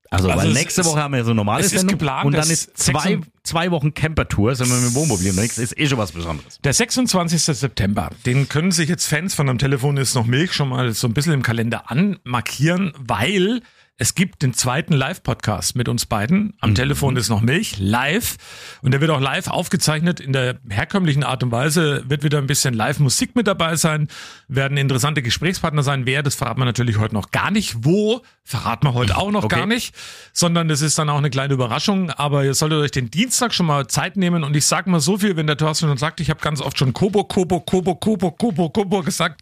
B: Also,
A: Also
B: weil
A: es
B: nächste
A: ist-
B: Woche haben wir ja so normale
A: es ist
B: Sendung
A: geplant,
B: und dann ist zwei,
A: 26
B: zwei Wochen Camper-Tour, sind wir mit dem Wohnmobil unterwegs, ist eh schon was Besonderes.
A: Der 26. September, den können sich jetzt Fans von am Telefon ist noch Milch schon mal so ein bisschen im Kalender anmarkieren, weil es gibt den zweiten Live-Podcast mit uns beiden. Am Telefon ist noch Milch, live. Und der wird auch live aufgezeichnet. In der herkömmlichen Art und Weise wird wieder ein bisschen Live-Musik mit dabei sein, werden interessante Gesprächspartner sein. Wer, das verraten wir natürlich heute noch gar nicht. Wo, verraten wir heute auch noch
B: Okay.
A: gar nicht. Sondern das ist dann auch eine kleine Überraschung. Aber ihr solltet euch den Dienstag schon mal Zeit nehmen. Und ich sag mal so viel, wenn der Thorsten schon sagt, ich habe ganz oft schon Kobo, Kobo, Kobo, Kobo, Kobo, Kobo gesagt.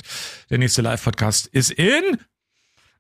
A: Der nächste Live-Podcast ist in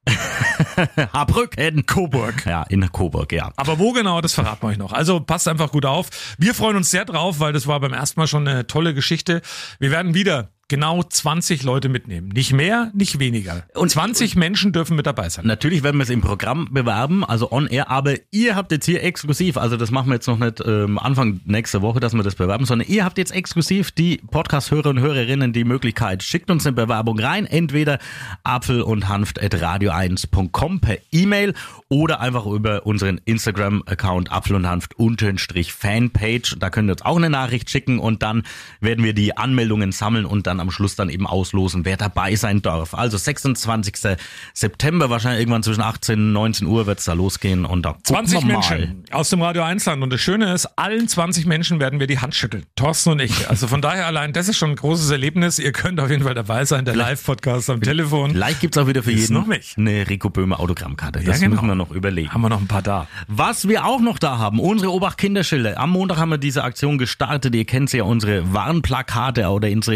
A: (laughs)
B: Habrücken.
A: Coburg.
B: Ja, in Coburg, ja.
A: Aber wo genau, das verraten wir euch noch. Also passt einfach gut auf. Wir freuen uns sehr drauf, weil das war beim ersten Mal schon eine tolle Geschichte. Wir werden wieder genau 20 Leute mitnehmen. Nicht mehr, nicht weniger. Und 20 Menschen dürfen mit dabei sein.
B: Natürlich werden wir es im Programm bewerben, also on air, aber ihr habt jetzt hier exklusiv, also das machen wir jetzt noch nicht ähm, Anfang nächster Woche, dass wir das bewerben, sondern ihr habt jetzt exklusiv die Podcast-Hörer und Hörerinnen die Möglichkeit, schickt uns eine Bewerbung rein, entweder apfel und hanft at radio1.com per E-Mail oder einfach über unseren Instagram-Account apfel und hanft unterstrich Fanpage. Da könnt ihr uns auch eine Nachricht schicken und dann werden wir die Anmeldungen sammeln und dann am Schluss dann eben auslosen, wer dabei sein darf. Also 26. September, wahrscheinlich irgendwann zwischen 18 und 19 Uhr wird's da losgehen und da gucken
A: 20
B: wir mal.
A: Menschen aus dem Radio 1 Land. Und das Schöne ist, allen 20 Menschen werden wir die Hand schütteln. Thorsten und ich. Also von daher allein, das ist schon ein großes Erlebnis. Ihr könnt auf jeden Fall dabei sein. Der Live-Podcast am Telefon.
B: Vielleicht gibt's auch wieder für jeden
A: noch nicht.
B: eine Rico Böhmer Autogrammkarte. Das
A: genau.
B: müssen wir noch überlegen.
A: Haben wir noch ein paar da.
B: Was wir auch noch da haben, unsere Obacht-Kinderschilder. Am Montag haben wir diese Aktion gestartet. Ihr kennt sie ja, unsere Warnplakate oder unsere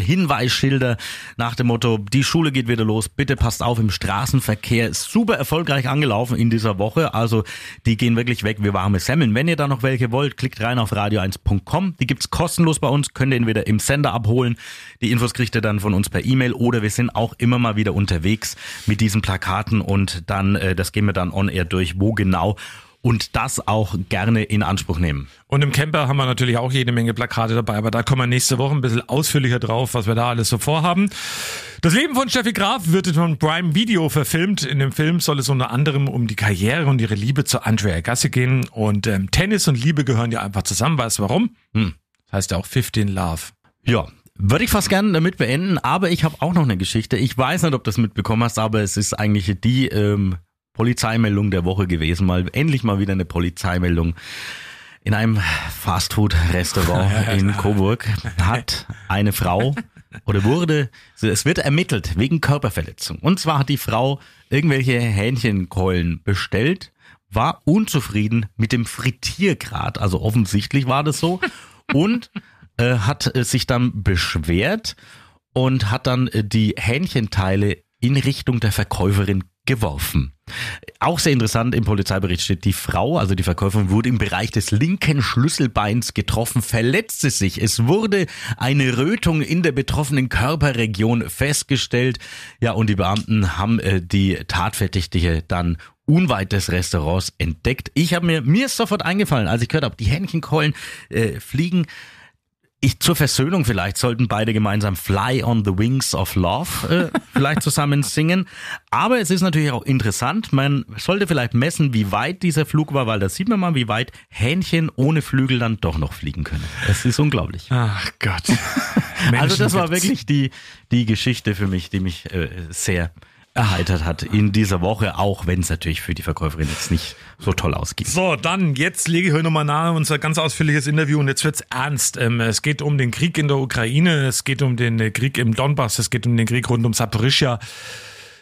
B: Hinweisschilder nach dem Motto, die Schule geht wieder los, bitte passt auf im Straßenverkehr. Super erfolgreich angelaufen in dieser Woche. Also die gehen wirklich weg wie warme Semmeln. Wenn ihr da noch welche wollt, klickt rein auf radio1.com. Die gibt's kostenlos bei uns, könnt ihr entweder im Sender abholen. Die Infos kriegt ihr dann von uns per E-Mail oder wir sind auch immer mal wieder unterwegs mit diesen Plakaten und dann, äh, das gehen wir dann on air durch, wo genau und das auch gerne in Anspruch nehmen.
A: Und im Camper haben wir natürlich auch jede Menge Plakate dabei, aber da kommen wir nächste Woche ein bisschen ausführlicher drauf, was wir da alles so vorhaben. Das Leben von Steffi Graf wird von Prime Video verfilmt. In dem Film soll es unter anderem um die Karriere und ihre Liebe zu Andrea Agassi gehen. Und ähm, Tennis und Liebe gehören ja einfach zusammen. Weißt du warum?
B: Hm.
A: Das heißt ja auch 15 Love.
B: Ja, würde ich fast gerne damit beenden, aber ich habe auch noch eine Geschichte. Ich weiß nicht, ob du das mitbekommen hast, aber es ist eigentlich die ähm, Polizeimeldung der Woche gewesen. Mal endlich mal wieder eine Polizeimeldung. In einem Fastfood-Restaurant (laughs) in Coburg hat eine Frau oder wurde, es wird ermittelt wegen Körperverletzung. Und zwar hat die Frau irgendwelche Hähnchenkeulen bestellt, war unzufrieden mit dem Frittiergrad, also offensichtlich war das so, und äh, hat äh, sich dann beschwert und hat dann äh, die Hähnchenteile in Richtung der Verkäuferin geworfen. Auch sehr interessant, im Polizeibericht steht, die Frau, also die Verkäuferin, wurde im Bereich des linken Schlüsselbeins getroffen, verletzte sich. Es wurde eine Rötung in der betroffenen Körperregion festgestellt. Ja, und die Beamten haben äh, die Tatverdächtige dann unweit des Restaurants entdeckt. Ich habe mir, mir ist sofort eingefallen, als ich gehört habe, die Hähnchenkeulen äh, fliegen ich zur Versöhnung vielleicht sollten beide gemeinsam Fly on the Wings of Love äh, (laughs) vielleicht zusammen singen. Aber es ist natürlich auch interessant. Man sollte vielleicht messen, wie weit dieser Flug war, weil da sieht man mal, wie weit Hähnchen ohne Flügel dann doch noch fliegen können. Es ist unglaublich.
A: Ach Gott. (laughs)
B: also das war wirklich die die Geschichte für mich, die mich äh, sehr erheitert hat in dieser Woche, auch wenn es natürlich für die Verkäuferin jetzt nicht so toll ausgeht.
A: So, dann, jetzt lege ich euch nochmal nahe unser ganz ausführliches Interview und jetzt wird's ernst. Ähm, es geht um den Krieg in der Ukraine, es geht um den äh, Krieg im Donbass, es geht um den Krieg rund um Saporischia.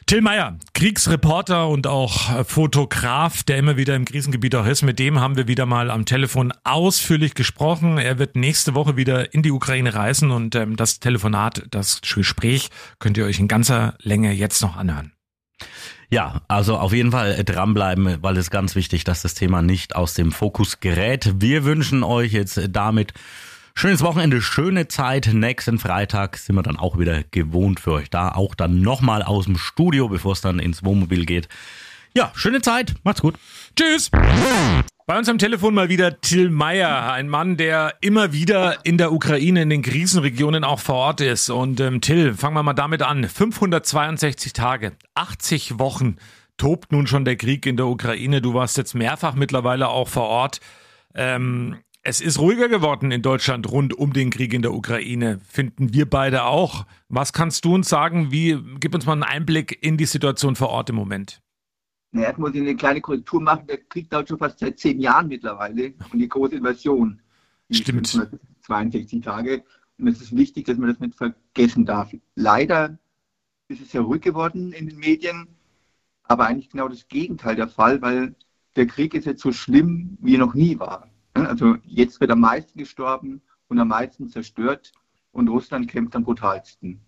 A: Till Meyer, Kriegsreporter und auch äh, Fotograf, der immer wieder im Krisengebiet auch ist. Mit dem haben wir wieder mal am Telefon ausführlich gesprochen. Er wird nächste Woche wieder in die Ukraine reisen und ähm, das Telefonat, das Gespräch könnt ihr euch in ganzer Länge jetzt noch anhören.
B: Ja, also auf jeden Fall dranbleiben, weil es ganz wichtig, dass das Thema nicht aus dem Fokus gerät. Wir wünschen euch jetzt damit schönes Wochenende, schöne Zeit. Nächsten Freitag sind wir dann auch wieder gewohnt für euch da. Auch dann nochmal aus dem Studio, bevor es dann ins Wohnmobil geht. Ja, schöne Zeit. Macht's gut.
A: Tschüss. Bei uns am Telefon mal wieder Till Meyer, ein Mann, der immer wieder in der Ukraine, in den Krisenregionen auch vor Ort ist. Und ähm, Till, fangen wir mal damit an. 562 Tage, 80 Wochen tobt nun schon der Krieg in der Ukraine. Du warst jetzt mehrfach mittlerweile auch vor Ort. Ähm, es ist ruhiger geworden in Deutschland rund um den Krieg in der Ukraine, finden wir beide auch. Was kannst du uns sagen? Wie, gib uns mal einen Einblick in die Situation vor Ort im Moment.
H: Na, erst muss ich eine kleine Korrektur machen. Der Krieg dauert schon fast seit zehn Jahren mittlerweile. Und die große Invasion. die
A: Stimmt.
H: 562 Tage. Und es ist wichtig, dass man das nicht vergessen darf. Leider ist es ja ruhig geworden in den Medien. Aber eigentlich genau das Gegenteil der Fall, weil der Krieg ist jetzt so schlimm, wie er noch nie war. Also jetzt wird am meisten gestorben und am meisten zerstört. Und Russland kämpft am brutalsten.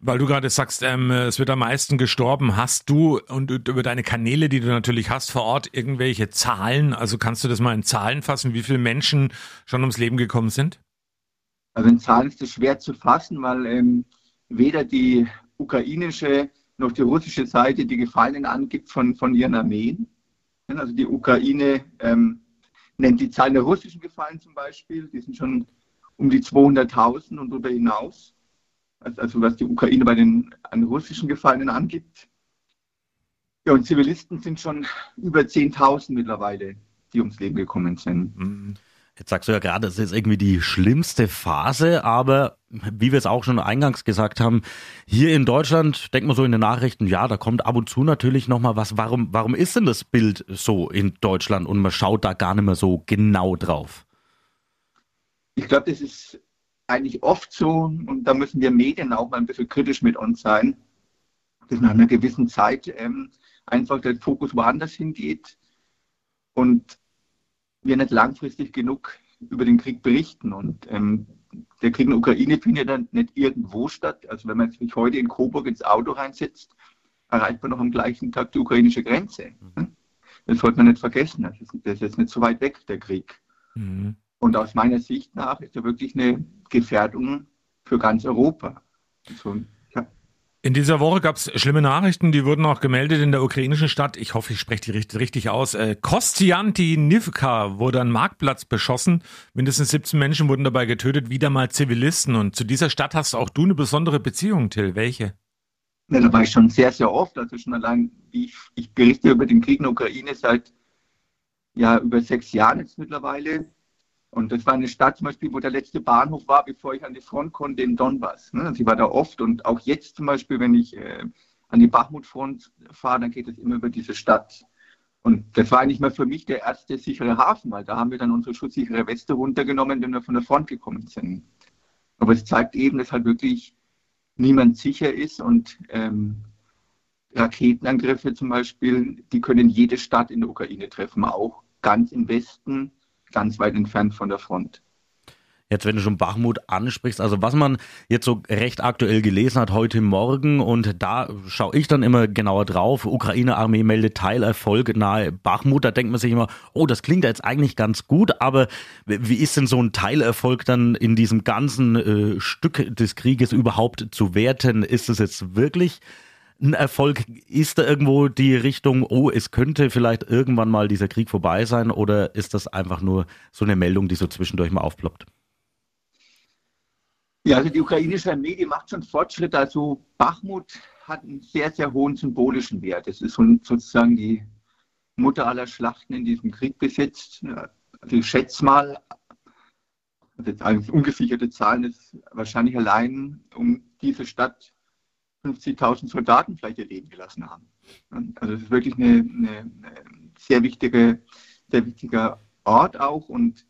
A: Weil du gerade sagst, ähm, es wird am meisten gestorben. Hast du und über deine Kanäle, die du natürlich hast vor Ort, irgendwelche Zahlen? Also kannst du das mal in Zahlen fassen, wie viele Menschen schon ums Leben gekommen sind?
H: Also in Zahlen ist es schwer zu fassen, weil ähm, weder die ukrainische noch die russische Seite die Gefallenen angibt von, von ihren Armeen. Also die Ukraine ähm, nennt die Zahl der russischen Gefallen zum Beispiel, die sind schon um die 200.000 und darüber hinaus. Also, also was die Ukraine bei den an russischen Gefallenen angibt. Ja, und Zivilisten sind schon über 10.000 mittlerweile, die ums Leben gekommen sind.
B: Jetzt sagst du ja gerade, es ist irgendwie die schlimmste Phase, aber wie wir es auch schon eingangs gesagt haben, hier in Deutschland, denkt man so in den Nachrichten, ja, da kommt ab und zu natürlich nochmal was. Warum, warum ist denn das Bild so in Deutschland und man schaut da gar nicht mehr so genau drauf?
H: Ich glaube, das ist eigentlich oft so und da müssen wir Medien auch mal ein bisschen kritisch mit uns sein, dass nach einer gewissen Zeit ähm, einfach der Fokus woanders hingeht und wir nicht langfristig genug über den Krieg berichten. Und ähm, der Krieg in der Ukraine findet dann nicht irgendwo statt. Also wenn man sich heute in Coburg ins Auto reinsetzt, erreicht man noch am gleichen Tag die ukrainische Grenze. Das sollte man nicht vergessen. Das ist, das ist jetzt nicht so weit weg, der Krieg.
A: Mhm.
H: Und aus meiner Sicht nach ist er wirklich eine Gefährdung für ganz Europa. Also,
A: In dieser Woche gab es schlimme Nachrichten, die wurden auch gemeldet in der ukrainischen Stadt. Ich hoffe, ich spreche die richtig, richtig aus. Äh, Kostiantynivka wurde ein Marktplatz beschossen. Mindestens 17 Menschen wurden dabei getötet, wieder mal Zivilisten. Und zu dieser Stadt hast auch du eine besondere Beziehung, Till. Welche?
H: Ja, da war ich schon sehr, sehr oft. Also schon allein, ich, ich berichte über den Krieg in der Ukraine seit ja, über sechs Jahren jetzt mittlerweile. Und das war eine Stadt zum Beispiel, wo der letzte Bahnhof war, bevor ich an die Front konnte in Donbass. Ne? Also war da oft und auch jetzt zum Beispiel, wenn ich äh, an die Bachmut-Front fahre, dann geht es immer über diese Stadt. Und das war eigentlich mal für mich der erste sichere Hafen, weil da haben wir dann unsere schutzsichere Weste runtergenommen, wenn wir von der Front gekommen sind. Aber es zeigt eben, dass halt wirklich niemand sicher ist und ähm, Raketenangriffe zum Beispiel, die können jede Stadt in der Ukraine treffen, auch ganz im Westen ganz weit entfernt von der Front.
B: Jetzt, wenn du schon Bachmut ansprichst, also was man jetzt so recht aktuell gelesen hat heute Morgen und da schaue ich dann immer genauer drauf. Ukraine-Armee meldet Teilerfolg nahe Bachmut. Da denkt man sich immer, oh, das klingt jetzt eigentlich ganz gut, aber wie ist denn so ein Teilerfolg dann in diesem ganzen äh, Stück des Krieges überhaupt zu werten? Ist es jetzt wirklich ein Erfolg? Ist da irgendwo die Richtung, oh, es könnte vielleicht irgendwann mal dieser Krieg vorbei sein oder ist das einfach nur so eine Meldung, die so zwischendurch mal aufploppt?
H: Ja, also die ukrainische Armee, die macht schon Fortschritte. Also Bachmut hat einen sehr, sehr hohen symbolischen Wert. Es ist sozusagen die Mutter aller Schlachten in diesem Krieg besetzt. Also ich schätze mal, also ungesicherte Zahlen ist wahrscheinlich allein um diese Stadt 50.000 Soldaten vielleicht ihr Leben gelassen haben. Also es ist wirklich eine, eine, sehr wichtige, sehr wichtiger Ort auch und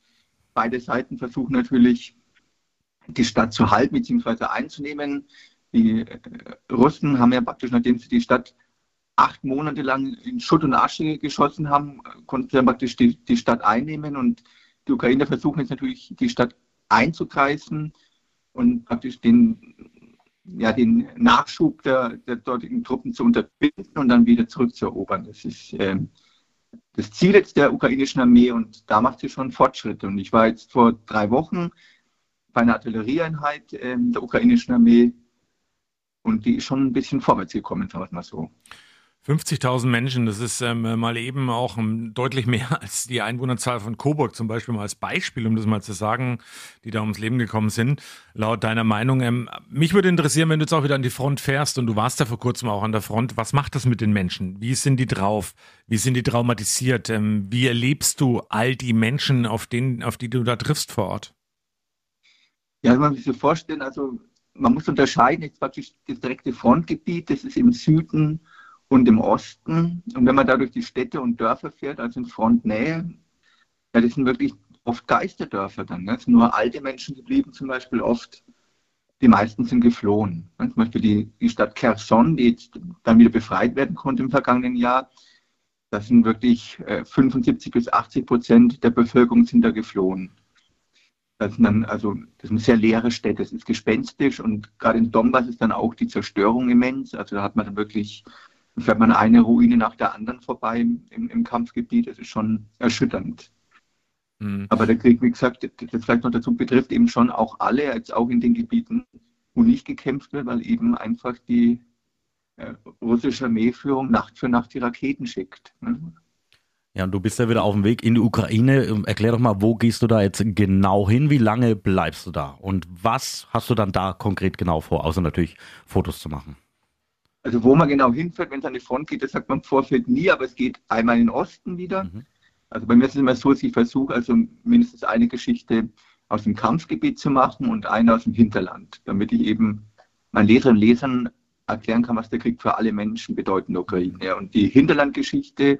H: beide Seiten versuchen natürlich die Stadt zu halten bzw. einzunehmen. Die äh, Russen haben ja praktisch, nachdem sie die Stadt acht Monate lang in Schutt und Asche geschossen haben, konnten sie dann praktisch die, die Stadt einnehmen und die Ukrainer versuchen jetzt natürlich die Stadt einzukreisen und praktisch den ja, den Nachschub der, der dortigen Truppen zu unterbinden und dann wieder zurückzuerobern. Das ist äh, das Ziel jetzt der ukrainischen Armee und da macht sie schon Fortschritte. Und ich war jetzt vor drei Wochen bei einer Artillerieeinheit äh, der ukrainischen Armee und die ist schon ein bisschen vorwärts gekommen, sagen wir mal so.
A: 50.000 Menschen, das ist ähm, mal eben auch ähm, deutlich mehr (laughs) als die Einwohnerzahl von Coburg zum Beispiel mal als Beispiel, um das mal zu sagen, die da ums Leben gekommen sind, laut deiner Meinung. Ähm, mich würde interessieren, wenn du jetzt auch wieder an die Front fährst und du warst da vor kurzem auch an der Front, was macht das mit den Menschen? Wie sind die drauf? Wie sind die traumatisiert? Ähm, wie erlebst du all die Menschen, auf, denen, auf die du da triffst vor Ort?
H: Ja, man muss sich vorstellen, also man muss unterscheiden, jetzt praktisch das direkte Frontgebiet, das ist im Süden und im Osten. Und wenn man da durch die Städte und Dörfer fährt, also in Frontnähe, ja, das sind wirklich oft Geisterdörfer dann. Ne? Es sind nur alte Menschen geblieben, zum Beispiel oft. Die meisten sind geflohen. Ne? Zum Beispiel die, die Stadt Kherson, die jetzt dann wieder befreit werden konnte im vergangenen Jahr. Das sind wirklich äh, 75 bis 80 Prozent der Bevölkerung sind da geflohen. Das sind dann, also, das sind sehr leere Städte, es ist gespenstisch und gerade in Donbass ist dann auch die Zerstörung immens. Also da hat man dann wirklich fährt man eine Ruine nach der anderen vorbei im, im Kampfgebiet. Das ist schon erschütternd. Mhm. Aber der Krieg, wie gesagt, das vielleicht noch dazu betrifft eben schon auch alle, jetzt auch in den Gebieten, wo nicht gekämpft wird, weil eben einfach die äh, russische Armeeführung Nacht für Nacht die Raketen schickt. Ne?
B: Ja, und du bist ja wieder auf dem Weg in die Ukraine. Erklär doch mal, wo gehst du da jetzt genau hin? Wie lange bleibst du da? Und was hast du dann da konkret genau vor, außer natürlich Fotos zu machen?
H: Also wo man genau hinfährt, wenn es an die Front geht, das sagt man im Vorfeld nie, aber es geht einmal in den Osten wieder. Mhm. Also bei mir ist es immer so, dass ich versuche, also mindestens eine Geschichte aus dem Kampfgebiet zu machen und eine aus dem Hinterland, damit ich eben meinen Leserinnen und Lesern erklären kann, was der Krieg für alle Menschen bedeutet in der Ukraine. Und die Hinterlandgeschichte,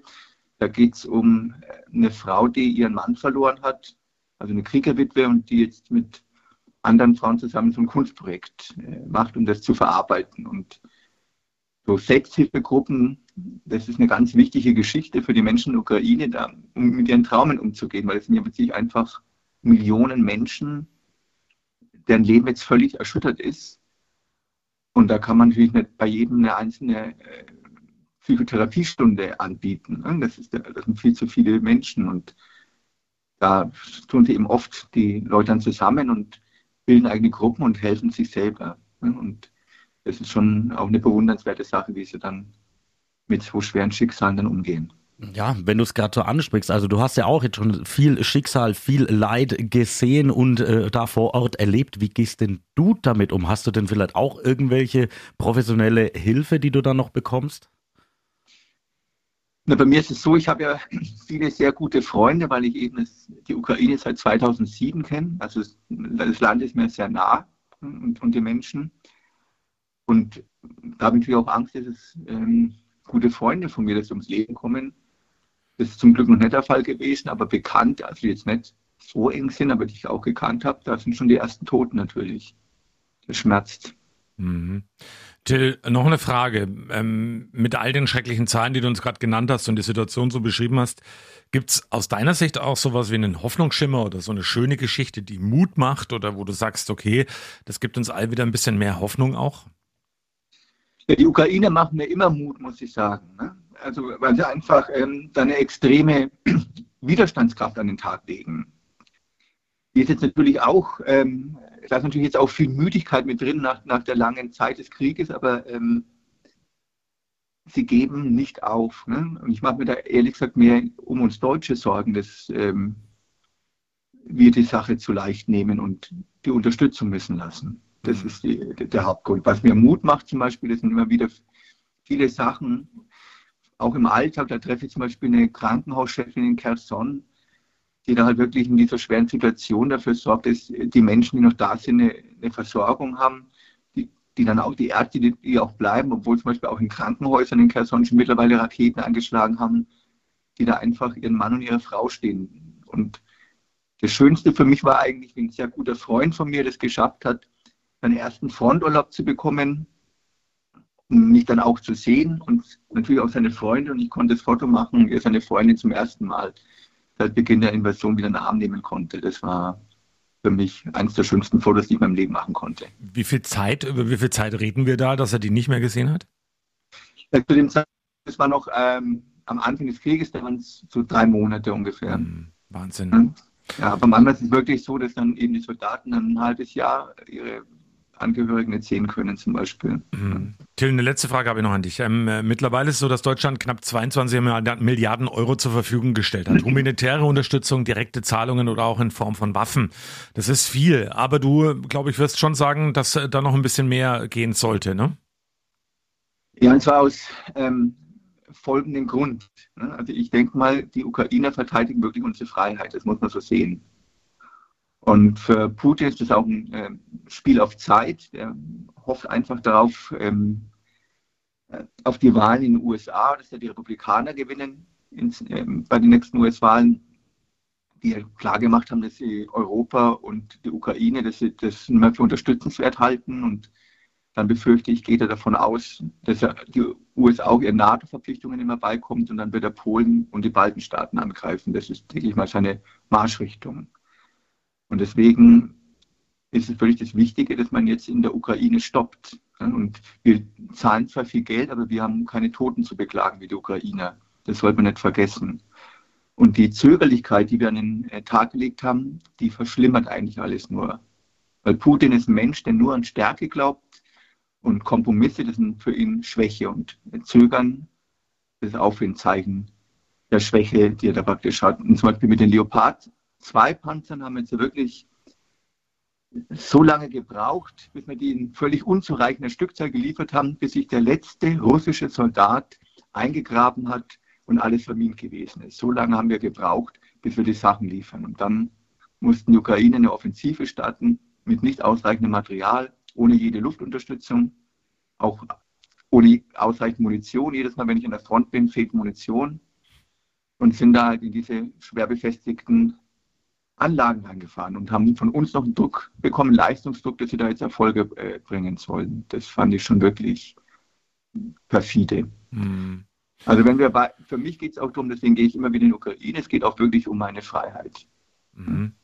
H: da geht es um eine Frau, die ihren Mann verloren hat, also eine Kriegerwitwe und die jetzt mit anderen Frauen zusammen so ein Kunstprojekt äh, macht, um das zu verarbeiten. Und so Selbsthilfegruppen, das ist eine ganz wichtige Geschichte für die Menschen in der Ukraine, da, um mit ihren Traumen umzugehen, weil es sind ja wirklich einfach Millionen Menschen, deren Leben jetzt völlig erschüttert ist. Und da kann man natürlich nicht bei jedem eine einzelne äh, Psychotherapiestunde anbieten. Ne? Das, ist, das sind viel zu viele Menschen und da tun sie eben oft die Leute dann zusammen und bilden eigene Gruppen und helfen sich selber. Ne? Und das ist schon auch eine bewundernswerte Sache, wie sie dann mit so schweren Schicksalen dann umgehen.
B: Ja, wenn du es gerade so ansprichst, also du hast ja auch jetzt schon viel Schicksal, viel Leid gesehen und äh, da vor Ort erlebt. Wie gehst denn du damit um? Hast du denn vielleicht auch irgendwelche professionelle Hilfe, die du dann noch bekommst?
H: Na, bei mir ist es so, ich habe ja (clears throat) viele sehr gute Freunde, weil ich eben das, die Ukraine seit 2007 kenne. Also das Land ist mir sehr nah und, und die Menschen. Und da habe ich natürlich auch Angst, dass es ähm, gute Freunde von mir, dass sie ums Leben kommen. Das ist zum Glück noch nicht der Fall gewesen, aber bekannt, also jetzt nicht so eng sind, aber die ich auch gekannt habe, da sind schon die ersten Toten natürlich. Das schmerzt.
A: Mhm. Till, noch eine Frage. Ähm, mit all den schrecklichen Zahlen, die du uns gerade genannt hast und die Situation so beschrieben hast, gibt's aus deiner Sicht auch sowas wie einen Hoffnungsschimmer oder so eine schöne Geschichte, die Mut macht oder wo du sagst, okay, das gibt uns all wieder ein bisschen mehr Hoffnung auch?
H: Die Ukraine macht mir immer Mut, muss ich sagen. Ne? Also, weil sie einfach ähm, da eine extreme (clears throat) Widerstandskraft an den Tag legen. Die ist jetzt natürlich auch, ähm, da ist natürlich jetzt auch viel Müdigkeit mit drin nach, nach der langen Zeit des Krieges, aber ähm, sie geben nicht auf. Ne? Und ich mache mir da ehrlich gesagt mehr um uns Deutsche Sorgen, dass ähm, wir die Sache zu leicht nehmen und die Unterstützung müssen lassen. Das ist die, der Hauptgrund. Was mir Mut macht zum Beispiel, das sind immer wieder viele Sachen, auch im Alltag. Da treffe ich zum Beispiel eine Krankenhauschefin in Kherson, die da halt wirklich in dieser schweren Situation dafür sorgt, dass die Menschen, die noch da sind, eine, eine Versorgung haben, die, die, dann auch die Ärzte, die, die, auch bleiben, obwohl zum Beispiel auch in Krankenhäusern in Kherson schon mittlerweile Raketen angeschlagen haben, die da einfach ihren Mann und ihre Frau stehen. Und das Schönste für mich war eigentlich, wie ein sehr guter Freund von mir das geschafft hat, seinen ersten Fronturlaub zu bekommen, um mich dann auch zu sehen und natürlich auch seine Freunde. Und ich konnte das Foto machen, wie er seine Freundin zum ersten Mal seit Beginn der Invasion wieder in den Arm nehmen konnte. Das war für mich eines der schönsten Fotos, die ich in meinem Leben machen konnte.
A: Wie viel Zeit, über wie viel Zeit reden wir da, dass er die nicht mehr gesehen hat?
H: Ja, zu dem Zeit, das war noch ähm, am Anfang des Krieges, da waren es so drei Monate ungefähr.
A: Mhm. Wahnsinn.
H: Ja, aber manchmal ist es wirklich so, dass dann eben die Soldaten dann ein halbes Jahr ihre Angehörigen sehen können zum Beispiel.
A: Mhm. Till, eine letzte Frage habe ich noch an dich. Ähm, äh, mittlerweile ist es so, dass Deutschland knapp 22 Milliarden Euro zur Verfügung gestellt hat. (laughs) Humanitäre Unterstützung, direkte Zahlungen oder auch in Form von Waffen. Das ist viel, aber du, glaube ich, wirst schon sagen, dass äh, da noch ein bisschen mehr gehen sollte, ne?
H: Ja, und zwar aus ähm, folgendem Grund. Ne? Also ich denke mal, die Ukrainer verteidigen wirklich unsere Freiheit. Das muss man so sehen. Und für Putin ist das auch ein äh, Spiel auf Zeit. Er hofft einfach darauf, ähm, äh, auf die Wahlen in den USA, dass ja die Republikaner gewinnen ähm, bei den nächsten US-Wahlen, die klar gemacht haben, dass sie Europa und die Ukraine, dass sie das mehr für unterstützenswert halten. Und dann befürchte ich, geht er davon aus, dass er die USA auch ihren NATO-Verpflichtungen immer beikommt und dann wird er Polen und die Baltenstaaten angreifen. Das ist, denke ich mal, seine Marschrichtung. Und deswegen ist es wirklich das Wichtige, dass man jetzt in der Ukraine stoppt. Und wir zahlen zwar viel Geld, aber wir haben keine Toten zu beklagen wie die Ukrainer. Das sollte man nicht vergessen. Und die Zögerlichkeit, die wir an den äh, Tag gelegt haben, die verschlimmert eigentlich alles nur. Weil Putin ist ein Mensch, der nur an Stärke glaubt und Kompromisse, das sind für ihn Schwäche und Zögern, ist auch für ein Zeichen der Schwäche, die er da praktisch hat. Und zum Beispiel mit den Leopard zwei Panzern haben jetzt wirklich so lange gebraucht, bis wir die in völlig unzureichender Stückzahl geliefert haben, bis sich der letzte russische Soldat eingegraben hat und alles vermint gewesen ist. So lange haben wir gebraucht, bis wir die Sachen liefern. Und dann mussten die Ukraine eine Offensive starten mit nicht ausreichendem Material, ohne jede Luftunterstützung, auch ohne ausreichend Munition. Jedes Mal, wenn ich an der Front bin, fehlt Munition und sind da halt in diese schwer befestigten Anlagen reingefahren und haben von uns noch einen Druck bekommen, Leistungsdruck, dass sie da jetzt Erfolge äh, bringen sollen. Das fand ich schon wirklich perfide.
A: Mhm.
H: Also wenn wir bei, für mich geht es auch darum, deswegen gehe ich immer wieder in die Ukraine, es geht auch wirklich um meine Freiheit.
A: Mhm.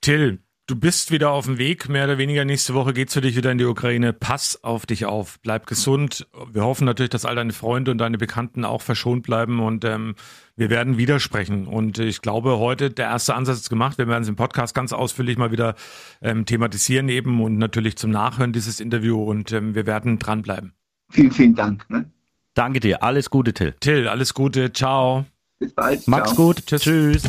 A: Till, du bist wieder auf dem Weg, mehr oder weniger. Nächste Woche geht's für dich wieder in die Ukraine. Pass auf dich auf, bleib gesund. Wir hoffen natürlich, dass all deine Freunde und deine Bekannten auch verschont bleiben und ähm, wir werden wieder sprechen. Und ich glaube, heute der erste Ansatz ist gemacht. Wir werden es im Podcast ganz ausführlich mal wieder ähm, thematisieren eben und natürlich zum Nachhören dieses Interview und ähm, wir werden dranbleiben.
H: Vielen, vielen Dank. Ne?
B: Danke dir. Alles Gute, Till.
A: Till, alles Gute. Ciao.
H: Bis bald.
B: Mach's
H: Ciao.
B: gut. Tschüss.